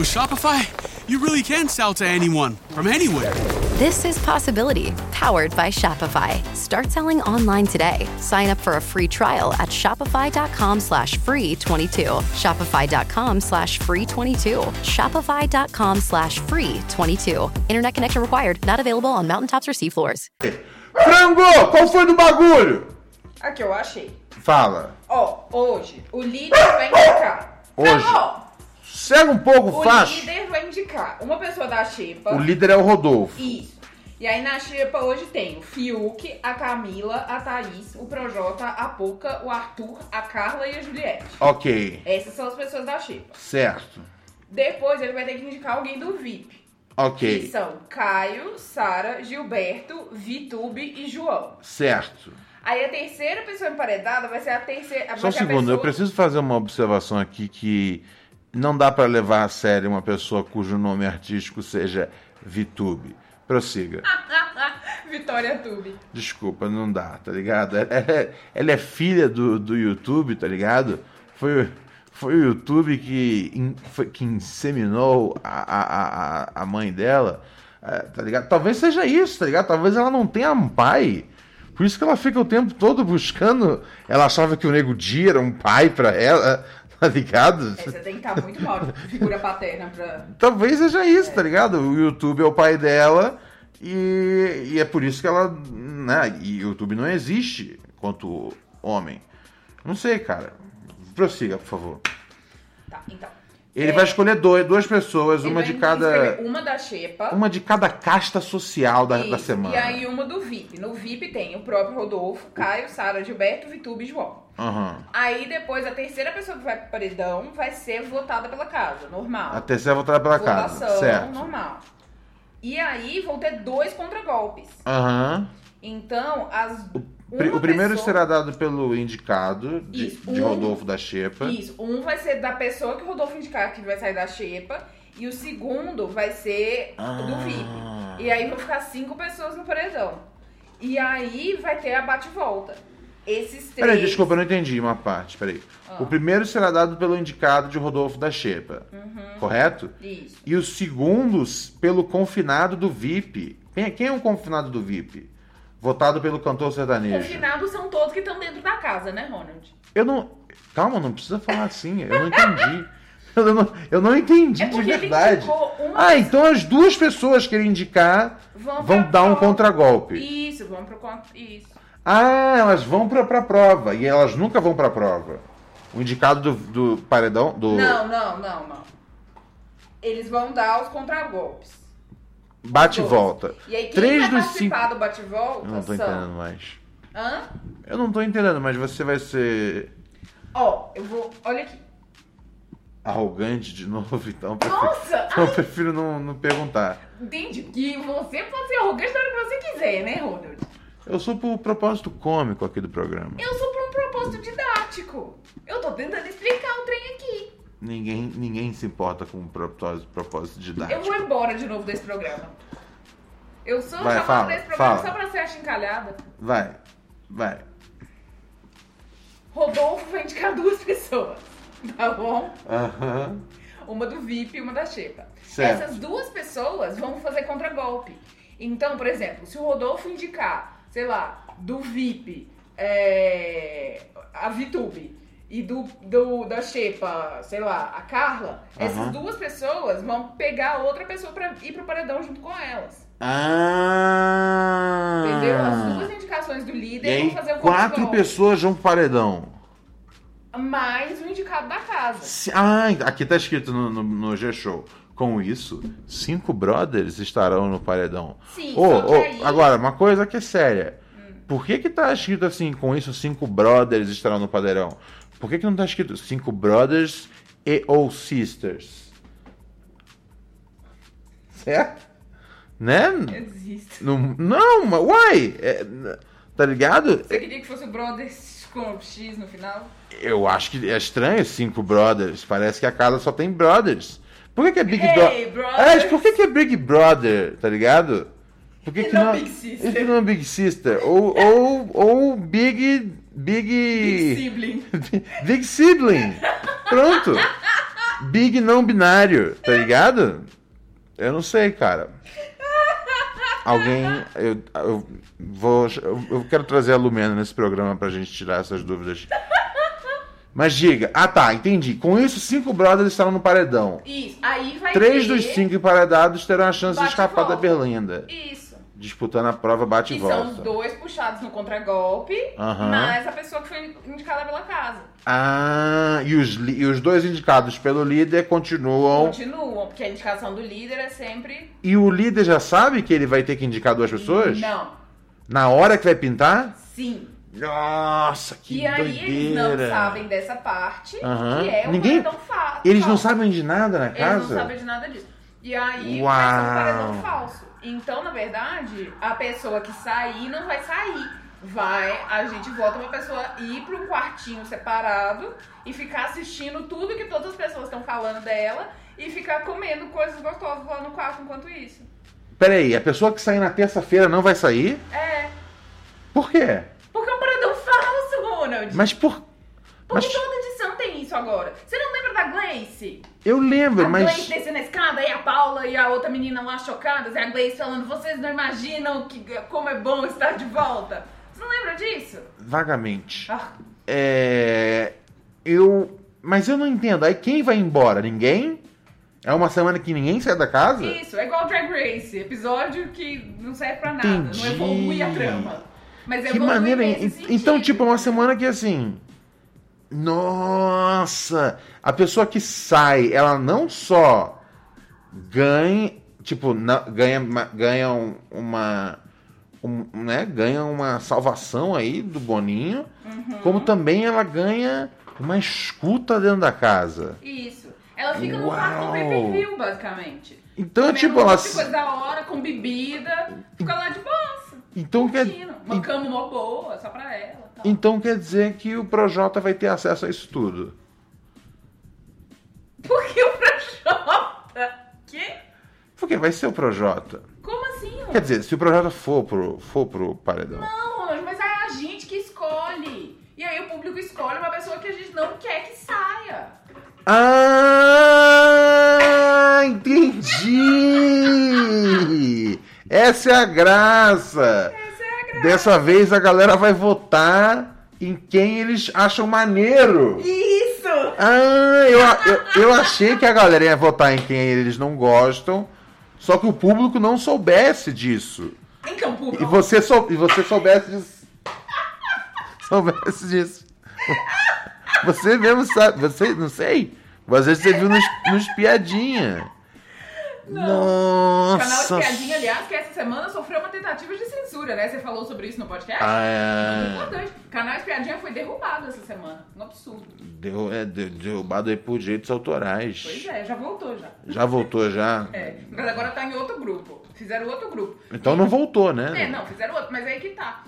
S6: With Shopify, you really can sell to anyone from anywhere.
S7: This is Possibility, powered by Shopify. Start selling online today. Sign up for a free trial at shopify.com slash free 22. Shopify.com slash free 22. Shopify.com slash free 22. Internet connection required. Not available on mountaintops or seafloors.
S1: Frango, qual foi do bagulho?
S5: Aqui, eu achei.
S1: Fala.
S5: Ó, hoje, o líder vai indicar.
S1: Hoje.
S5: Não,
S1: Cega um pouco,
S5: o
S1: faz.
S5: líder vai indicar uma pessoa da Xepa.
S1: O líder é o Rodolfo.
S5: Isso. E aí na Xepa hoje tem o Fiuk, a Camila, a Thaís, o Projota, a Poca, o Arthur, a Carla e a Juliette.
S1: Ok,
S5: Essas são as pessoas da Xepa.
S1: certo.
S5: Depois ele vai ter que indicar alguém do VIP. Que
S1: Ok,
S5: são Caio, Sara, Gilberto, Vitube e João.
S1: certo.
S5: Aí a terceira pessoa emparedada vai ser a terceira.
S1: Só um segundo, eu
S5: pessoa-
S1: preciso fazer uma observação aqui que não dá pra levar a sério uma pessoa cujo nome artístico seja Vitube. Prossiga.
S5: Vitória Tube.
S1: Desculpa, não dá, tá ligado? Ela é, ela é filha do, do YouTube, tá ligado? Foi, foi o YouTube que, in- foi- que inseminou a, a, a, a mãe dela, é, tá ligado? Talvez seja isso, tá ligado? Talvez ela não tenha um pai. Por isso que ela fica o tempo todo buscando. Ela achava que o Nego Di era um pai pra ela, tá ligado?
S5: É, você tem que estar muito mal de figura paterna pra.
S1: Talvez seja isso, tá ligado? O YouTube é o pai dela e, e é por isso que ela. Né? E o YouTube não existe quanto homem. Não sei, cara. Prossiga, por favor.
S5: Tá, então.
S1: Ele vai escolher dois, duas pessoas,
S5: Ele
S1: uma de cada.
S5: Uma da Xepa.
S1: Uma de cada casta social da, da semana.
S5: E aí uma do VIP. No VIP tem o próprio Rodolfo, Caio, Sara, Gilberto, Vitube e João.
S1: Aham.
S5: Aí depois a terceira pessoa que vai pro paredão vai ser votada pela casa, normal.
S1: A terceira voltada pela casa.
S5: Votação
S1: Certo.
S5: normal. E aí vão ter dois contragolpes.
S1: Aham.
S5: Então, as.
S1: Pri-
S5: uma
S1: O primeiro
S5: pessoa-
S1: será dado pelo indicado de,
S5: Isso,
S1: de
S5: um-
S1: Rodolfo da Xepa.
S5: Isso, um vai ser da pessoa que o Rodolfo indicar que vai sair da xepa. E o segundo vai ser do
S1: Ah.
S5: VIP. E aí vão ficar cinco pessoas no paredão. E aí vai ter a bate-volta. Esses três.
S1: Peraí, desculpa, eu não entendi uma parte. Peraí.
S5: Ah.
S1: O primeiro será dado pelo indicado de Rodolfo da Xepa.
S5: Uhum.
S1: Correto?
S5: Isso.
S1: E os segundos pelo confinado do VIP. Quem, quem é o confinado do VIP? Votado pelo cantor sertanejo.
S5: Confinados são todos que estão dentro da casa, né, Ronald?
S1: Eu não. Calma, não precisa falar assim. Eu não entendi. Eu não, eu não entendi
S5: É
S1: de verdade. Ah, então as duas pessoas que ele indicar
S5: Vão
S1: vão, dar um contragolpe.
S5: Isso, vamos pro Isso.
S1: Ah, elas vão pra, pra prova. E elas nunca vão pra prova. O indicado do, do paredão. Do
S5: Não, não, não, não. Eles vão dar os contragolpes.
S1: Bate e volta.
S5: E aí, quem
S1: Três
S5: vai
S1: dos
S5: participar
S1: cinco.
S5: do bate-volta
S1: Eu não tô
S5: são...
S1: entendendo mais.
S5: Hã?
S1: Eu não tô entendendo, mas você vai ser
S5: Ó, eu vou... Olha aqui.
S1: arrogante de novo, então. prefiro-
S5: Nossa!
S1: Então eu prefiro não, não perguntar.
S5: Entende que você pode ser arrogante na hora que você quiser, né, Ronald?
S1: Eu sou por propósito cômico aqui do programa.
S5: Eu sou por um propósito didático. Eu tô tentando explicar.
S1: Ninguém, ninguém se importa com propósito, propósito didático.
S5: Eu vou embora de novo desse programa. Eu sou
S1: Vai,
S5: chamada desse programa
S1: fala.
S5: só pra ser achincalhada.
S1: Vai, vai.
S5: Rodolfo vai indicar duas pessoas, tá bom?
S1: Aham.
S5: Uma do VIP e uma da Xepa.
S1: Certo.
S5: Essas duas pessoas vão fazer contragolpe. Então, por exemplo, se o Rodolfo indicar, sei lá, do VIP, é, a Vitube e do, do da Xepa, sei lá, a Carla, essas
S1: Aham.
S5: duas pessoas vão pegar outra pessoa pra ir pro paredão junto com elas.
S1: Ah!
S5: Entendeu? As duas indicações do
S1: E
S5: líder
S1: aí,
S5: vão fazer o
S1: quatro pessoas vão pro paredão.
S5: Mais o indicado da casa.
S1: Se- Ah, aqui tá escrito no, no, no G-Show. Com isso, cinco brothers estarão no paredão.
S5: Sim, que
S1: ô,
S5: aí-
S1: Agora, uma coisa que é séria. Por que que tá escrito assim, com isso, cinco brothers estarão no paredão? Por que que não tá escrito cinco brothers e ou sisters? Certo? Né?
S5: Eu desisto.
S1: Não, não mas uai! é, tá ligado?
S5: Você queria que fosse Brothers com X no final?
S1: Eu acho que é estranho cinco brothers. Parece que a casa só tem brothers. Por que, que é Big
S5: Hey,
S1: Brother? É, por que, que é Big Brother, tá ligado? Por que, que
S5: não
S1: não,
S5: Big Sister?
S1: Por que não é Big Sister? Ou, ou, ou Big. Big.
S5: Big Sibling.
S1: Big Sibling. Pronto. Big não binário, tá ligado? Eu não sei, cara. Alguém. Eu, eu vou. Eu, quero trazer a Lumena nesse programa pra gente tirar essas dúvidas. Mas diga. Ah, tá, entendi. Com isso, cinco brothers estarão no paredão.
S5: Isso. Aí vai
S1: Três
S5: ter...
S1: dos cinco emparedados terão a chance de
S5: Bate e
S1: escapar da. Berlinda.
S5: Isso.
S1: Disputando a prova bate e
S5: Que são os
S1: volta.
S5: dois puxados no contragolpe,
S1: Aham.
S5: mais a pessoa que foi indicada pela casa.
S1: Ah, e os, e os dois indicados pelo líder continuam.
S5: Continuam, porque a indicação do líder é sempre...
S1: E o líder já sabe que ele vai ter que indicar duas pessoas?
S5: Não.
S1: Na hora que vai pintar?
S5: Sim.
S1: Nossa, que
S5: e aí eles não
S1: doideira.
S5: sabem dessa parte,
S1: Aham.
S5: que é o
S1: Ninguém-
S5: paredão fa-
S1: Eles não
S5: falso.
S1: sabem de nada na
S5: Eles
S1: casa?
S5: não sabem de nada disso. E aí
S1: Uau.
S5: vai ser um paredão falso. Então, na verdade, a pessoa que sair não vai sair. Vai, a gente volta pra pessoa ir pra um quartinho separado e ficar assistindo tudo que todas as pessoas estão falando dela e ficar comendo coisas gostosas lá no quarto enquanto isso.
S1: Peraí, a pessoa que sair na terça-feira não vai sair?
S5: É.
S1: Por quê?
S5: Porque é um paredão falso, Ronald.
S1: Mas por.
S5: Porque
S1: Mas
S5: toda edição tem isso agora. Você não lembra da Gleice?
S1: Eu lembro,
S5: A
S1: mas.
S5: Gleice descendo a escada e a Paula e a outra menina lá chocadas. E a Gleice falando, vocês não imaginam que, como é bom estar de volta. Você não lembra disso?
S1: Vagamente.
S5: Ah,
S1: É. Eu. Mas eu não entendo. Aí quem vai embora? Ninguém? É uma semana que ninguém sai da casa?
S5: isso, é igual Drag Race. Episódio que não serve pra nada.
S1: Entendi.
S5: Não evolui a trama. Mas
S1: Que
S5: evolui
S1: maneira. Então, tipo, é uma semana que assim. Nossa! A pessoa que sai, ela não só ganha, tipo, na- ganha, ganha um- uma, um, né, ganha uma salvação aí do Boninho,
S5: Uhum.
S1: como também ela ganha uma escuta dentro da casa.
S5: Isso. Ela fica no quarto do pay-per-view, basicamente.
S1: Então,
S5: Comendo
S1: tipo,
S5: um
S1: ela
S5: de coisa da hora, com bebida, fica lá de boa.
S1: então quer.
S5: Uma cama mó boa, só pra ela.
S1: Então quer dizer que o Projota vai ter acesso a isso tudo.
S5: Por que o Projota? Que?
S1: Porque vai ser o Projota.
S5: Como assim?
S1: Quer dizer, se o Projota for pro, for pro paredão.
S5: Não, mas é a gente que escolhe. E aí o público escolhe uma pessoa que a gente não quer que saia.
S1: Ah, entendi! Essa é a graça! Dessa vez a galera vai votar em quem eles acham maneiro.
S5: Isso!
S1: Ah, eu, eu, eu achei que a galera ia votar em quem eles não gostam, só que o público não soubesse disso.
S5: Então, público.
S1: E você, sou, e você soubesse disso. soubesse disso. Você mesmo sabe, você, não sei. Às vezes você viu nos, nos piadinha.
S5: O canal
S1: Nossa.
S5: Espiadinha, aliás, que essa semana sofreu uma tentativa de censura, né? Você falou sobre isso no podcast?
S1: Ah, é.
S5: Muito importante. O canal Espiadinha foi derrubado essa semana. Um absurdo.
S1: Deu, é, deu- derrubado aí por direitos autorais.
S5: Pois é, já voltou já.
S1: Já voltou já?
S5: É, mas agora tá em outro grupo. Fizeram outro grupo.
S1: Então não voltou, né?
S5: É, não, fizeram outro, mas aí que tá.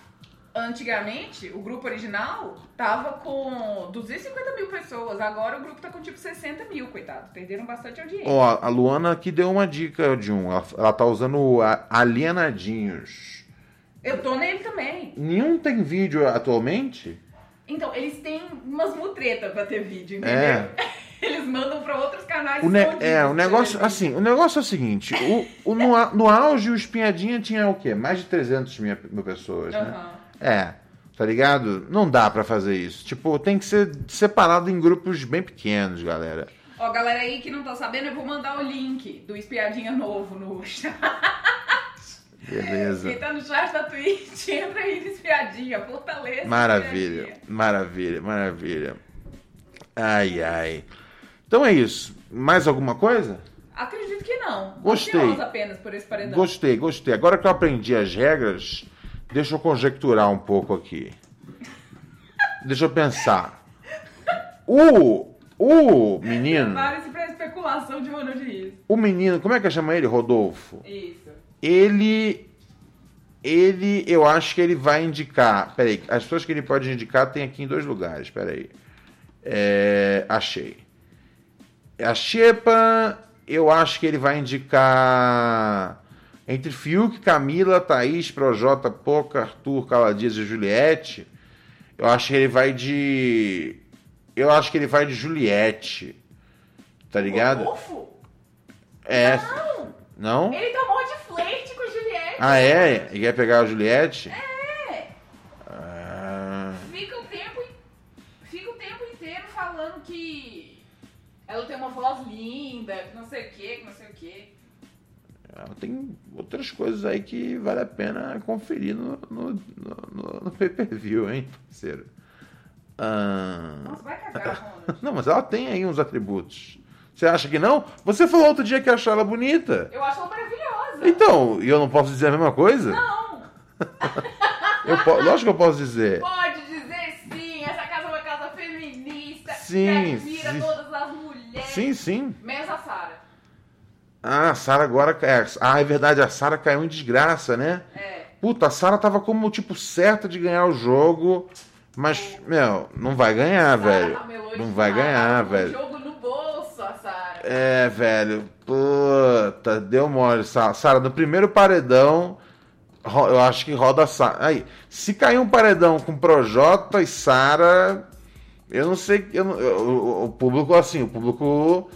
S5: Antigamente, o grupo original tava com 250 mil pessoas. Agora o grupo tá com tipo 60 mil, coitado. Perderam bastante audiência.
S1: Ó, a Luana aqui deu uma dica de um. Ela, ela tá usando Alienadinhos.
S5: Eu tô nele também.
S1: Nenhum tem vídeo atualmente?
S5: Então, eles têm umas mutretas pra ter vídeo, entendeu?
S1: É.
S5: Eles mandam pra outros canais
S1: O ne- é, o negócio,
S5: ver
S1: assim, o negócio é o seguinte, o, o- no, no auge o Espinhadinha tinha o quê? Mais de 300 mil, mil pessoas, né? É, tá ligado? Não dá pra fazer isso. Tipo, tem que ser separado em grupos bem pequenos, galera.
S5: Ó, galera aí que não tá sabendo, eu vou mandar o link do Espiadinha Novo no chat.
S1: Beleza.
S5: Quem tá no chat da Twitch, entra aí no Espiadinha, fortaleza.
S1: Maravilha,
S5: Espiadinha.
S1: maravilha, maravilha. Ai, ai. Então é isso. Mais alguma coisa?
S5: Acredito que não.
S1: Gostei.
S5: Apenas por esse paredão.
S1: Gostei, gostei. Agora que eu aprendi as regras, deixa eu conjecturar um pouco aqui. Deixa eu pensar. O, o menino,
S5: Prepare-se pra especulação de Ronald Rios.
S1: o menino, como é que chama ele? Rodolfo.
S5: Isso.
S1: Ele, ele, eu acho que ele vai indicar. Peraí, as pessoas que ele pode indicar tem aqui em dois lugares. Peraí. É, achei. A Xepa, eu acho que ele vai indicar entre Fiuk, Camila, Thaís, Projota, Poca, Arthur, Caladias e Juliette. Eu acho que ele vai de. Eu acho que ele vai de Juliette. Tá ligado?
S5: Rodolfo?
S1: É.
S5: Não!
S1: Não?
S5: Ele morro de flerte com a Juliette.
S1: Ah, é? E quer pegar a Juliette?
S5: É!
S1: Ah,
S5: Fica o tempo, fica o tempo inteiro falando que ela tem uma voz linda, que não sei o que, que não sei o que.
S1: Tem outras coisas aí que vale a pena conferir no, no, no, no pay-per-view, hein, parceiro? Ah,
S5: Nossa, vai cagar,
S1: não, mas ela tem aí uns atributos. Você acha que não? Você falou outro dia que achou ela bonita.
S5: Eu acho ela maravilhosa.
S1: Então, e eu não posso dizer a mesma coisa?
S5: Não!
S1: Eu po- lógico que eu posso dizer.
S5: Pode dizer sim, essa casa é uma casa feminista
S1: Sim,
S5: que admira
S1: sim.
S5: todas as mulheres.
S1: Sim, sim.
S5: Menos a Sara.
S1: Ah, a Sara agora. É, ah, é verdade, a Sara caiu em desgraça, né?
S5: É.
S1: Puta, a Sara tava como, tipo, certa de ganhar o jogo. Mas, meu, não vai ganhar, velho.
S5: ramelou
S1: Não vai ganhar, velho.
S5: jogo no bolso, a Sara.
S1: É, velho. Puta, deu mole. Sa- Sara, no primeiro paredão, eu acho que roda a Sara. Aí, se cair um paredão com Projota e Sara, eu não sei. Eu eu- o público, assim, o público.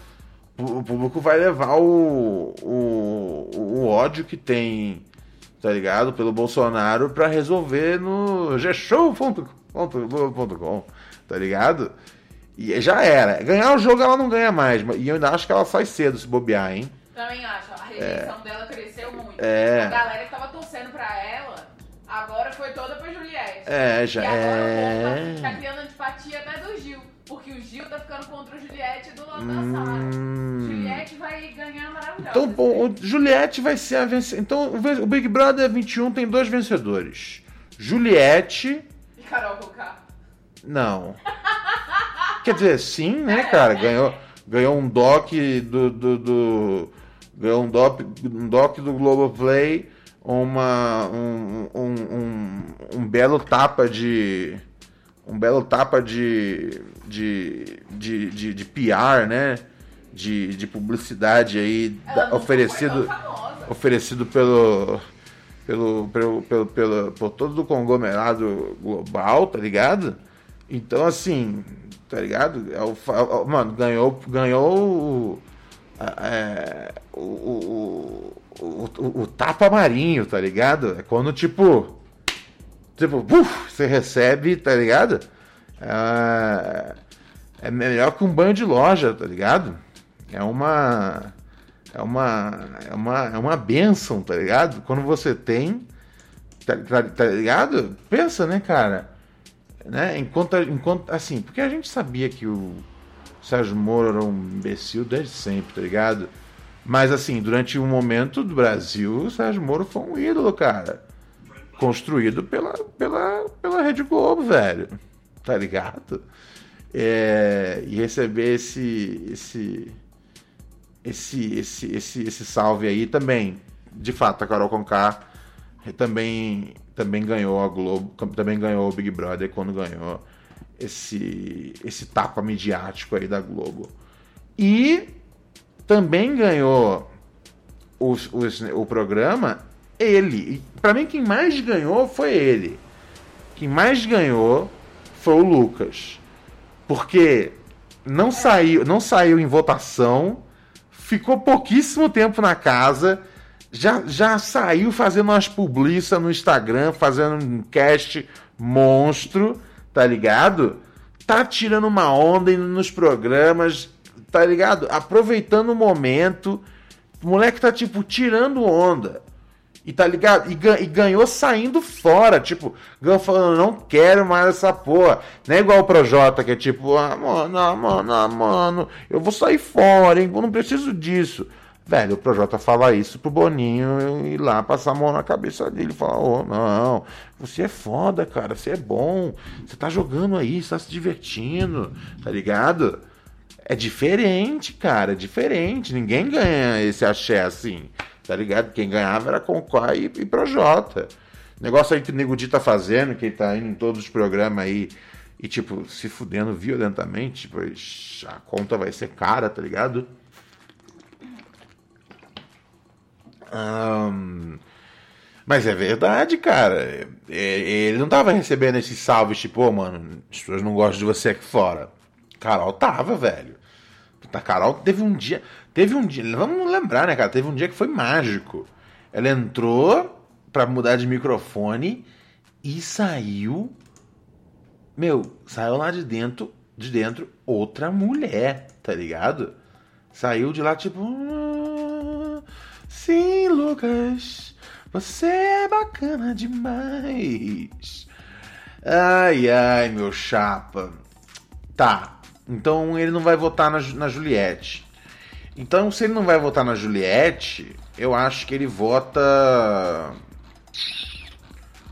S1: O público vai levar o, o, o ódio que tem, tá ligado? Pelo Bolsonaro pra resolver no gshow.com, tá ligado? E já era. Ganhar o jogo ela não ganha mais. E eu ainda acho que ela sai cedo se bobear, hein?
S5: Também acho. A rejeição dela cresceu muito.
S1: É.
S5: A galera que tava torcendo pra ela, agora foi toda pra Juliette.
S1: É, já
S5: e agora
S1: é.
S5: o povo tá, tá criando antipatia até
S1: Hum.
S5: Juliette vai ganhar maravilhosa.
S1: Então, o Juliette vai ser a vencedora. Então, o Big Brother 21 tem dois vencedores. Juliette.
S5: E Carol Conká.
S1: Não. Quer dizer, sim, né, cara? Ganhou, ganhou um doc do. do, do- ganhou um doc, um doc do Globoplay, uma, um, um, um, um belo tapa de. Um belo tapa de. de, de, de, de PR, né? De, de publicidade aí da- oferecido, oferecido pelo, pelo, pelo, pelo, pelo, por todo o conglomerado global, tá ligado? Então, assim, tá ligado? É é mano, ganhou, ganhou o, é, o, o- o tapa marinho, tá ligado? É quando, tipo, tipo, você recebe, tá ligado? É, é melhor que um banho de loja, tá ligado? É uma. É uma. É uma, é uma benção, tá ligado? Quando você tem. Tá, tá- tá ligado? Pensa, né, cara? Né? Enquanto, enquanto. Assim, porque a gente sabia que o Sérgio Moro era um imbecil desde sempre, tá ligado? Mas, assim, durante um momento do Brasil, o Sérgio Moro foi um ídolo, cara. Construído pela, pela, pela Rede Globo, velho. Tá ligado? É, e receber esse, esse, esse, esse, esse, esse salve aí também. De fato, a Carol Conká também, também ganhou a Globo, também ganhou o Big Brother quando ganhou esse, esse tapa midiático aí da Globo. E também ganhou os, o programa ele. Pra mim, quem mais ganhou foi ele. Quem mais ganhou foi o Lucas. Porque não saiu, não saiu em votação, ficou pouquíssimo tempo na casa, já, já saiu fazendo umas publiças no Instagram, fazendo um cast monstro, tá ligado? Tá tirando uma onda indo nos programas, tá ligado? Aproveitando o momento. O moleque tá, tipo, tirando onda. E tá ligado? E, e ganhou saindo fora. Tipo, ganhou falando, não quero mais essa porra. Não é igual o Projota, que é tipo, ah, mano, ah, mano, ah, mano, eu vou sair fora, hein? Eu não preciso disso. Velho, o Projota fala isso pro Boninho ir lá passar a mão na cabeça dele e falar, ô, não, você é foda, cara, você é bom, você tá jogando aí, você tá se divertindo, tá ligado? É diferente, cara, é diferente. Ninguém ganha esse axé assim, tá ligado? Quem ganhava era Conquá e, e Projota. Negócio aí que o Nego Di tá fazendo, que ele tá indo em todos os programas aí e, tipo, se fudendo violentamente, ixi, a conta vai ser cara, tá ligado? Ahn, mas é verdade, cara. Ele não tava recebendo esses salves, tipo, ô, mano, as pessoas não gostam de você aqui fora. Carol tava, velho. Puta, Carol teve um dia. Teve um dia. Vamos lembrar, né, cara? Teve um dia que foi mágico. Ela entrou pra mudar de microfone e saiu. Meu, saiu lá de dentro, de dentro outra mulher, tá ligado? Saiu de lá tipo. "Ah, Sim, Lucas, você é bacana demais. Ai, ai, meu chapa. Tá, então ele não vai votar na, na Juliette. Então, se ele não vai votar na Juliette, eu acho que ele vota.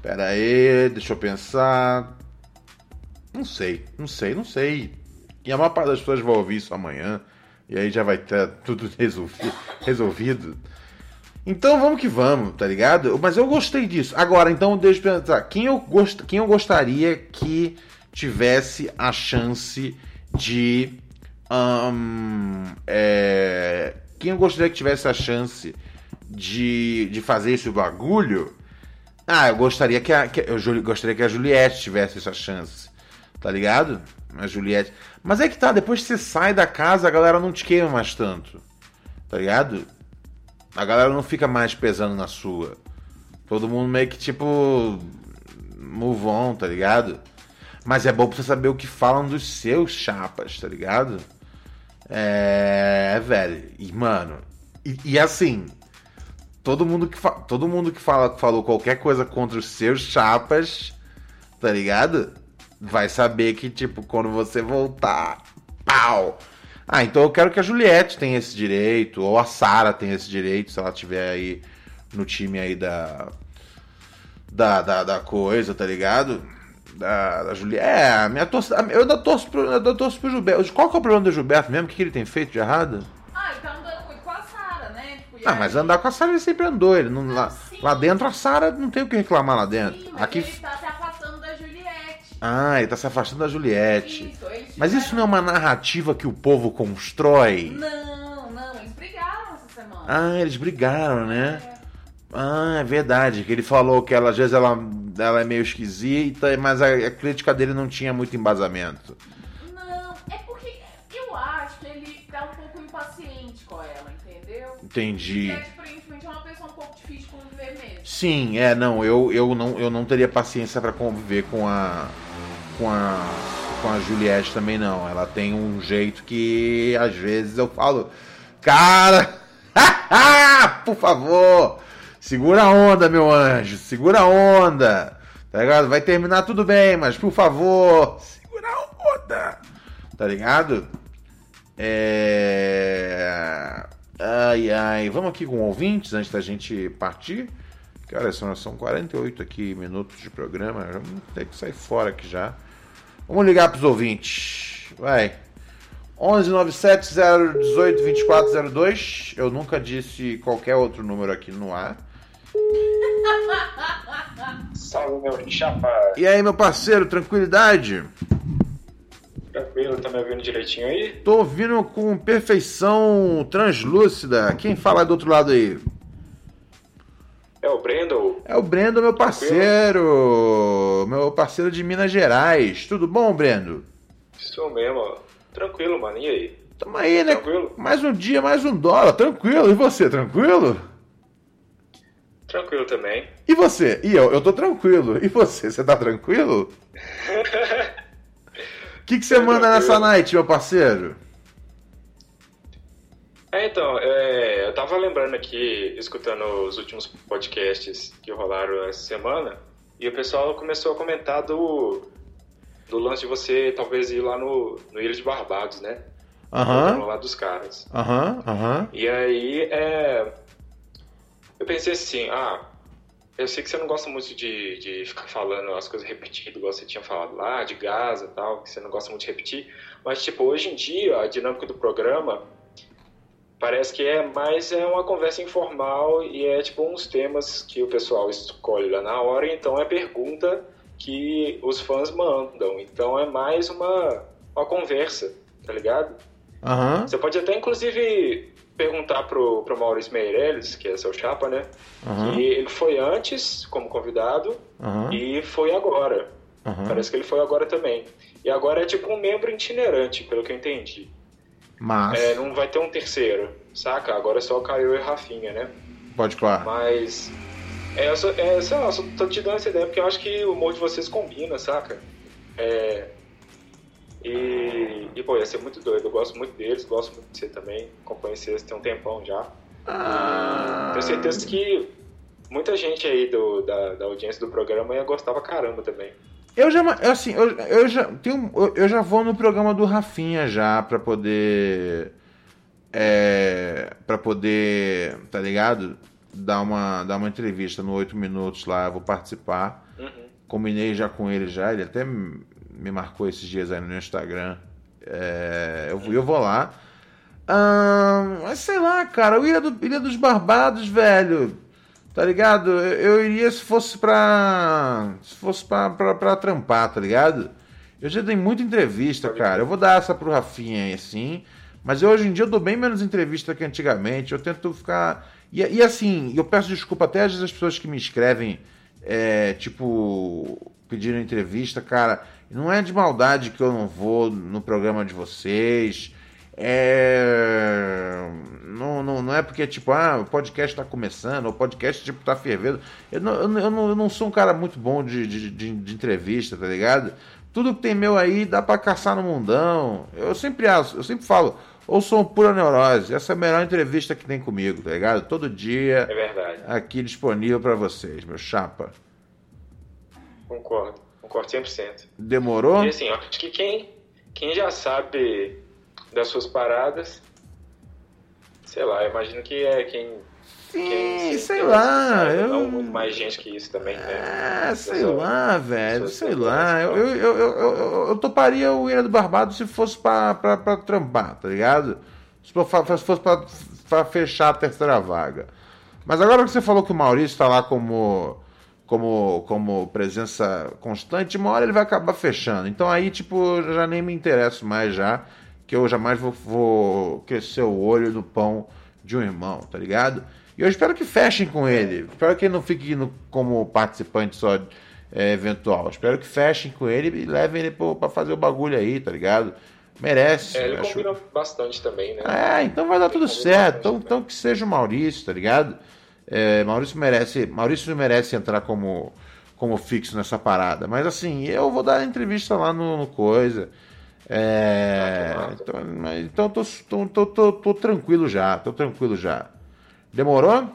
S1: Pera aí, deixa eu pensar. Não sei, não sei, não sei. E a maior parte das pessoas vai ouvir isso amanhã. E aí já vai ter tudo resolvi- resolvido. Então vamos que vamos, tá ligado? Mas eu gostei disso. Agora, então, deixa eu pensar. Quem eu, gost... quem eu gostaria que tivesse a chance de. Ahn, é, Quem eu gostaria que tivesse a chance de, de fazer esse bagulho? Ah, eu gostaria que a, que, eu gostaria que a Juliette tivesse essa chance. Tá ligado? A Juliette. Mas é que tá, depois que você sai da casa, a galera não te queima mais tanto. Tá ligado? A galera não fica mais pesando na sua. Todo mundo meio que tipo. Move on, tá ligado? Mas é bom pra você saber o que falam dos seus chapas, tá ligado? É. velho. E, mano. E, e assim. Todo mundo que, todo mundo que fala, falou qualquer coisa contra os seus chapas, tá ligado? Vai saber que, tipo, quando você voltar, Pau! Ah, então eu quero que a Juliette tenha esse direito, ou a Sara tenha esse direito, se ela tiver aí no time aí da. Da, da, da coisa, tá ligado? Da, da Juliette. É, minha torcida. Eu ainda torço pro, eu ainda torço pro Gilberto. Qual que é o problema do Gilberto mesmo? O que, que ele tem feito de errado?
S5: Ah, ele tá andando muito com a Sara, né? Tipo,
S1: Ah,
S5: aí-
S1: mas andar com a Sara ele sempre andou. Ele não, lá, lá dentro a Sara não tem o que reclamar lá dentro.
S5: Sim, mas
S1: Aqui.
S5: ele tá se afastando da Juliette.
S1: Ah, ele tá se afastando da Juliette.
S5: Isso, eles
S1: Mas isso não é uma narrativa que o povo constrói?
S5: Não, não, eles brigaram essa semana.
S1: Ah, eles brigaram, né? Ah, é verdade. Que ele falou que ela, às vezes ela, ela é meio esquisita, mas a, a crítica dele não tinha muito embasamento.
S5: Não, é porque eu acho que ele tá um pouco impaciente com ela, entendeu?
S1: Entendi.
S5: E é, aparentemente é uma pessoa um pouco difícil de conviver mesmo.
S1: Sim, é, não, eu, eu não, eu não teria paciência pra conviver com a com a com a Juliette também não. Ela tem um jeito que às vezes eu falo, cara, por favor, segura a onda, meu anjo, segura a onda. Tá ligado? Vai terminar tudo bem, mas por favor, segura a onda. Tá ligado? É... Ai, ai. Vamos aqui com ouvintes antes da gente partir. Cara, são, são 48 aqui minutos de programa. Vamos ter que sair fora aqui já. Vamos ligar pros ouvintes. Vai. 11 97 018 2402. Eu nunca disse qualquer outro número aqui no ar.
S8: Salve, meu chapa.
S1: E aí, meu parceiro, tranquilidade?
S8: Tranquilo, tá me ouvindo direitinho aí?
S1: Tô ouvindo com perfeição translúcida. Quem fala do outro lado aí?
S8: É o Brendo?
S1: É o Brendo, meu parceiro. Meu parceiro de Minas Gerais. Tudo bom, Brendo?
S8: Isso mesmo. Tranquilo, mano. E aí?
S1: Tamo aí, né?
S8: Tranquilo?
S1: Mais um dia, mais um dólar. Tranquilo. E você, tranquilo?
S8: Tranquilo também.
S1: E você? E eu? Eu tô tranquilo. E você? Você tá tranquilo? O que, que você manda nessa night, meu parceiro?
S8: É, então, é, eu tava lembrando aqui, escutando os últimos podcasts que rolaram essa semana, e o pessoal começou a comentar do, do lance de você talvez ir lá no, no Ilha de Barbados, né?
S1: Aham.
S8: No lado dos caras.
S1: Aham, aham.
S8: E aí, é, eu pensei assim, ah, eu sei que você não gosta muito de, de ficar falando as coisas repetidas, igual você tinha falado lá, de Gaza e tal, que você não gosta muito de repetir, mas, tipo, hoje em dia, a dinâmica do programa parece que é mais é uma conversa informal e é, tipo, uns temas que o pessoal escolhe lá na hora, então é pergunta que os fãs mandam, então é mais uma, uma conversa, tá ligado?
S1: Aham.
S8: Você pode até, inclusive, perguntar pro, pro Maurício Meirelles, que é seu chapa, né? Que ele foi antes como convidado
S1: Aham.
S8: e foi agora.
S1: Aham.
S8: Parece que ele foi agora também. E agora é tipo um membro itinerante, pelo que eu entendi.
S1: Mas.
S8: É, não vai ter um terceiro, saca? Agora é só o Caio e Rafinha, né?
S1: Pode claro.
S8: Mas. É, eu só, é, sei lá, só tô te dando essa ideia porque eu acho que o humor de vocês combina, saca? É. E, e, pô, ia ser muito doido. Eu gosto muito deles, gosto muito de você também. Acompanho vocês tem um tempão já.
S1: Ah.
S8: Tenho certeza que muita gente aí do, da, da audiência do programa ia gostar pra caramba também.
S1: Eu já, assim, eu, eu já tenho, eu, eu já vou no programa do Rafinha já pra poder, é, para poder, tá ligado? Dar uma, dar uma entrevista no 8 minutos lá, eu vou participar.
S8: Uhum.
S1: Combinei já com ele já, ele até me marcou esses dias aí no Instagram. É, eu, eu vou lá. Ahn, mas sei lá, cara, o Ilha, do, Ilha dos Barbados, velho. Tá ligado? Eu, eu iria se fosse pra. Se fosse pra, pra, pra trampar, tá ligado? Eu já dei muita entrevista, cara. Eu vou dar essa pro Rafinha aí, assim. Mas eu, hoje em dia eu dou bem menos entrevista que antigamente. Eu tento ficar. E, e assim, eu peço desculpa até às vezes as pessoas que me escrevem, é, tipo, pedindo entrevista, cara. Não é de maldade que eu não vou no programa de vocês. É... Não, não, não é porque, tipo, ah, o podcast tá começando, o podcast, tipo, tá fervendo. Eu não, eu não, eu não sou um cara muito bom de, de, de, de entrevista, tá ligado? Tudo que tem meu aí dá pra caçar no mundão. Eu sempre, eu sempre falo, ou sou um pura neurose. Essa é a melhor entrevista que tem comigo, tá ligado? Todo dia.
S8: É verdade.
S1: Aqui disponível pra vocês, meu chapa.
S8: Concordo, concordo 100%.
S1: Demorou?
S8: E assim, acho que quem, quem já sabe das suas paradas. Sei lá, eu imagino que é quem.
S1: Sim,
S8: quem
S1: sei lá,
S8: essa-
S1: eu-
S8: muito mais gente que isso também, né?
S1: É, sei lá, velho, sei lá. Eu, eu, eu, eu, eu- eu toparia o Ilha do Barbado se fosse pra, pra, pra trampar, tá ligado? Se fosse pra, pra fechar a terceira vaga. Mas agora que você falou que o Maurício tá lá como, como, como presença constante, uma hora ele vai acabar fechando. Então aí, tipo, eu já nem me interesso mais já, que eu jamais vou, vou crescer o olho no pão de um irmão, tá ligado? E eu espero que fechem com ele. Espero que ele não fique no- como participante só é, eventual. Espero que fechem com ele e levem ele pra fazer o bagulho aí, tá ligado? Merece.
S8: É, ele
S1: acho.
S8: combina bastante também, né?
S1: É, então vai dar tudo certo. Então, então que seja o Maurício, tá ligado? É, Maurício merece, Maurício merece entrar como, como fixo nessa parada. Mas assim, eu vou dar entrevista lá no, no coisa. É, então, então tô, tô, tô, tô, tranquilo já, tô tranquilo já. Demorou?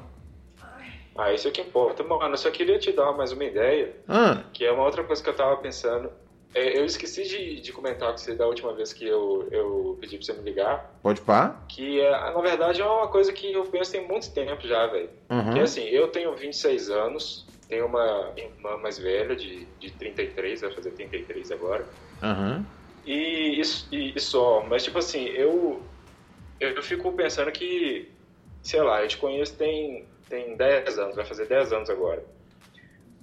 S8: Ah, isso é que importa. Mano, eu só queria te dar mais uma ideia,
S1: Ah,
S8: que é uma outra coisa que eu tava pensando. É, eu esqueci de, de comentar com você da última vez que eu, eu pedi pra você me ligar,
S1: pode pá?
S8: que é, na verdade é uma coisa que eu penso tem muito tempo já, velho.
S1: Uhum.
S8: Que é assim, eu tenho 26 anos, tenho uma irmã mais velha, de, de 33, vai fazer 33 agora.
S1: Aham.
S8: E e, e só, mas tipo assim, eu, eu eu fico pensando que, sei lá, eu te conheço tem, tem 10 anos, vai fazer 10 anos agora.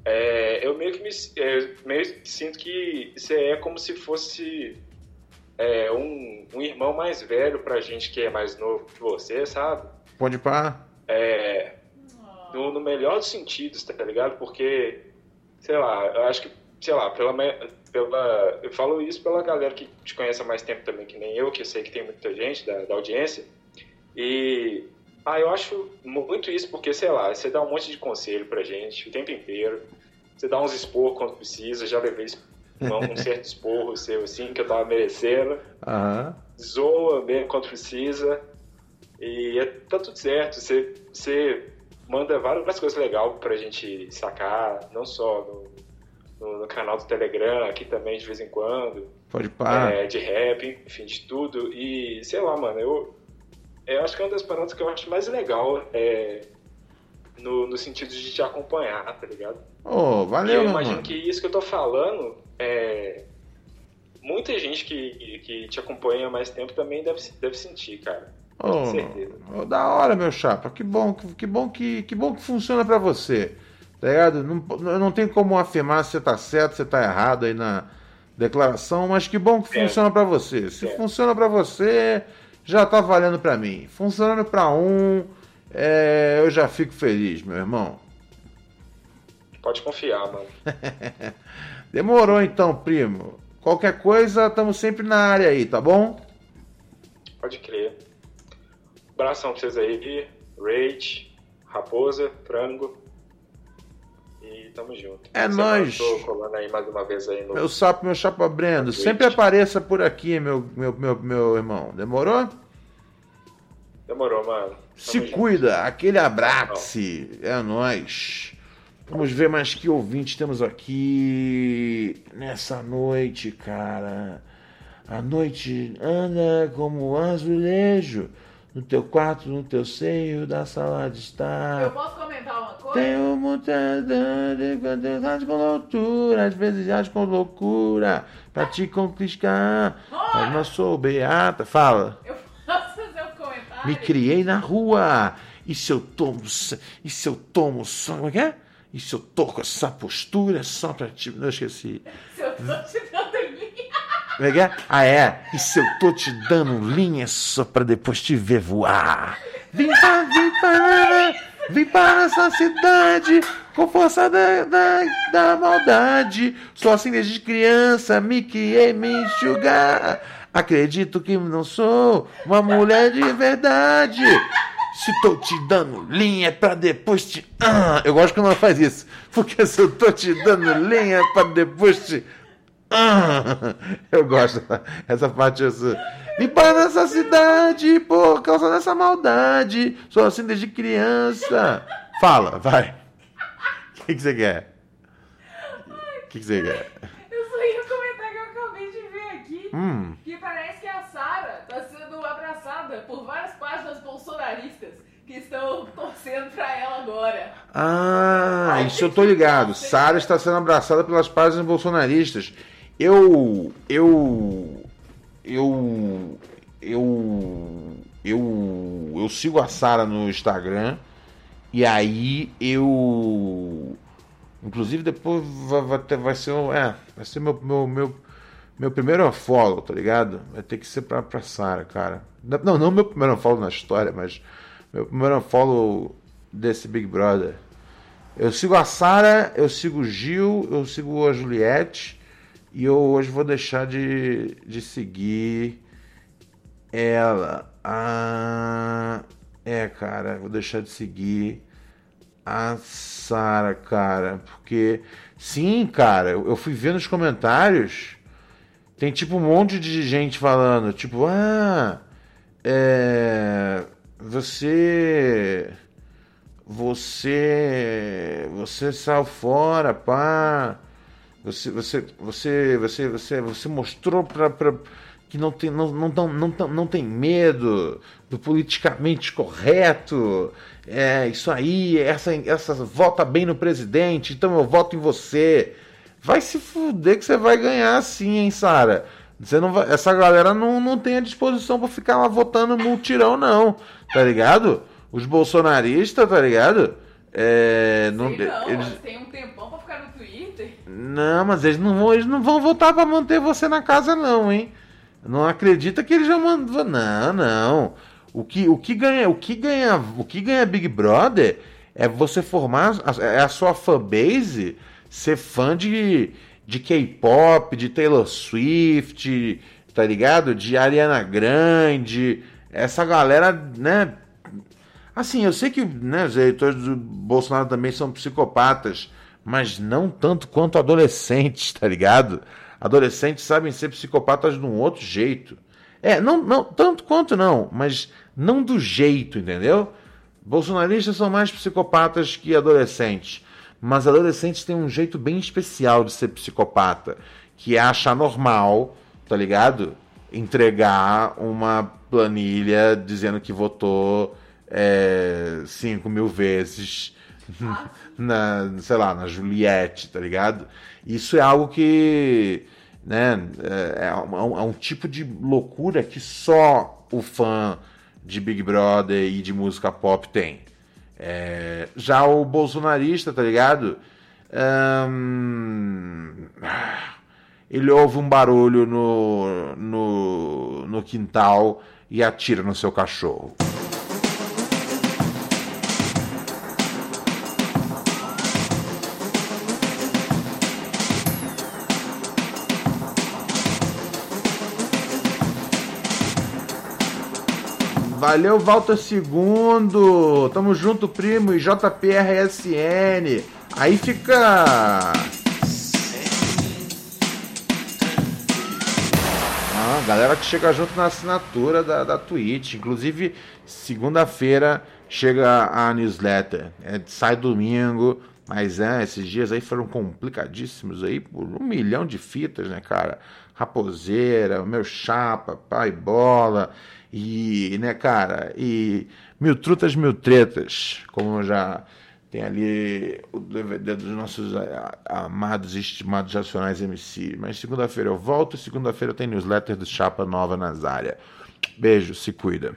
S8: É, eu meio que me é, meio que sinto que você é como se fosse é, um, um irmão mais velho pra gente que é mais novo que você, sabe?
S1: Pode pá?
S8: É, no, no melhor dos sentidos, tá ligado? Porque, sei lá, eu acho que, sei lá, pela, pela, eu falo isso pela galera que te conhece há mais tempo também, que nem eu, que eu sei que tem muita gente da, da audiência. E, ah, eu acho muito isso porque, sei lá, você dá um monte de conselho pra gente o tempo inteiro. Você dá uns esporros quando precisa, já levei um, certo esporro seu, assim, que eu tava merecendo
S1: Aham.
S8: zoa mesmo quando precisa. E é- tá tudo certo. Você, você manda várias coisas legais pra gente sacar, não só no, no, no canal do Telegram, aqui também de vez em quando.
S1: Pode pá?
S8: É, de rap, enfim, de tudo. E sei lá, mano, eu, eu acho que é uma das paradas que eu acho mais legal é, no, no sentido de te acompanhar, tá ligado? E
S1: valeu,
S8: eu
S1: meu
S8: imagino
S1: mano.
S8: que isso que eu tô falando é. Muita gente que, que te acompanha há mais tempo também deve, deve sentir, cara.
S1: Ô,
S8: Com certeza.
S1: ô, da hora, meu chapa. Que bom, que, que bom que, que bom que funciona pra você. Tá ligado? Não, eu não tem como afirmar se você tá certo, se você tá errado aí na declaração, mas que bom que
S8: É.
S1: funciona pra você. Se
S8: É.
S1: funciona pra você, já tá valendo pra mim. Funcionando pra um, é, eu já fico feliz, meu irmão.
S8: Pode confiar, mano.
S1: Demorou então, primo. Qualquer coisa, estamos sempre na área aí, tá bom?
S8: Pode crer. Abração pra vocês aí, Rage, Raposa, Frango. E tamo junto.
S1: É
S8: Semana
S1: nóis.
S8: Tô colando aí mais uma vez aí no.
S1: Meu sapo, meu chapa Brendo, sempre apareça por aqui, meu, meu, meu, meu irmão. Demorou?
S8: Demorou, mano.
S1: Se cuida, aquele abraço. É nóis. Vamos ver mais que ouvintes temos aqui nessa noite, cara. A noite anda como um azulejo. No teu quarto, no teu seio, da sala de estar.
S5: Eu posso comentar uma coisa?
S1: Tenho muita dor com loucura, às vezes age com loucura, pra te conquistar. Mas não sou beata. Fala.
S5: Eu posso fazer um comentário?
S1: Me criei na rua. E se eu tomo. E se eu tomo. Como é que é? E se eu tô com essa postura só pra te. Não esqueci.
S5: Se eu tô te dando.
S1: Como é que é? Ah, é. E se eu tô te dando linha só pra depois te ver voar? Vem pra, vem para, vem para essa cidade com força da, da, da maldade. Sou assim desde criança, me criei me enxugar. Acredito que não sou uma mulher de verdade. Se tô te dando linha é pra depois te. Ah, eu gosto quando ela faz isso. Porque se eu tô te dando linha é pra depois te. Ah, eu gosto. Essa parte. Vim para essa cidade por causa dessa maldade. Sou assim desde criança. Fala, vai. O que, que você quer? O que, que você quer?
S5: Eu só ia comentar que eu acabei de ver aqui.
S1: Hum.
S5: Que parece que a Sarah tá sendo seguida por várias páginas bolsonaristas que estão torcendo pra ela agora.
S1: Ah, isso eu tô ligado. Sara está sendo abraçada pelas páginas bolsonaristas. Eu. Eu. Eu. Eu. Eu. Eu sigo a Sara no Instagram. E aí eu. Inclusive depois vai, vai, vai ser. É, vai ser meu, meu, meu, meu primeiro follow, tá ligado? Vai ter que ser pra, pra Sara, cara. Não, não meu primeiro follow na história, mas meu primeiro follow desse Big Brother. Eu sigo a Sara, eu sigo o Gil, eu sigo a Juliette. E eu hoje vou deixar de, de seguir ela. Ah, é, cara, vou deixar de seguir a Sara, cara. Porque, sim, cara, eu fui ver nos comentários. Tem tipo um monte de gente falando, tipo, ah, é, você você você saiu fora, pá. Você você você você você, você mostrou para que não tem não, não, não, não, não tem medo do politicamente correto. É isso aí, essa essa vota bem no presidente, então eu voto em você. Vai se fuder que você vai ganhar sim, hein, Sara. Você não vai, essa galera não, não tem a disposição para ficar lá votando multirão, não. Tá ligado? Os bolsonaristas, tá ligado? É,
S5: não, não eles têm um tempão pra ficar no.
S1: Não, mas eles não vão, eles não vão votar para manter você na casa, não, hein? Não acredita que eles já mandou. Não, não. O que, o que ganha, o que ganha, o que ganha Big Brother é você formar é a sua fanbase ser fã de de K-pop, de Taylor Swift, tá ligado? De Ariana Grande, essa galera, né? Assim, eu sei que né, os eleitores do Bolsonaro também são psicopatas, mas não tanto quanto adolescentes, tá ligado? Adolescentes sabem ser psicopatas de um outro jeito. É, não, não tanto quanto não, mas não do jeito, entendeu? Bolsonaristas são mais psicopatas que adolescentes. Mas adolescentes têm um jeito bem especial de ser psicopata, que é achar normal, tá ligado? Entregar uma planilha dizendo que votou é, 5 mil vezes na, sei lá, na Juliette, tá ligado? Isso é algo que, né, é, é, um, é um tipo de loucura que só o fã de Big Brother e de música pop tem. É, já o bolsonarista, tá ligado? ele ouve um barulho no, no, no quintal e atira no seu cachorro. Valeu, Walter Segundo. Tamo junto, primo. E JPRSN. Aí fica. Ah, galera que chega junto na assinatura da, da Twitch. Inclusive, segunda-feira chega a newsletter. É, sai domingo. Mas é, esses dias aí foram complicadíssimos aí por um milhão de fitas, né, cara? Raposeira, meu chapa, pai bola. E, né, cara, e mil trutas, mil tretas, como já tem ali o DVD dos nossos amados e estimados Racionais MC. Mas segunda-feira eu volto, segunda-feira tem newsletter do Chapa Nova Nazária. Beijo, se cuida.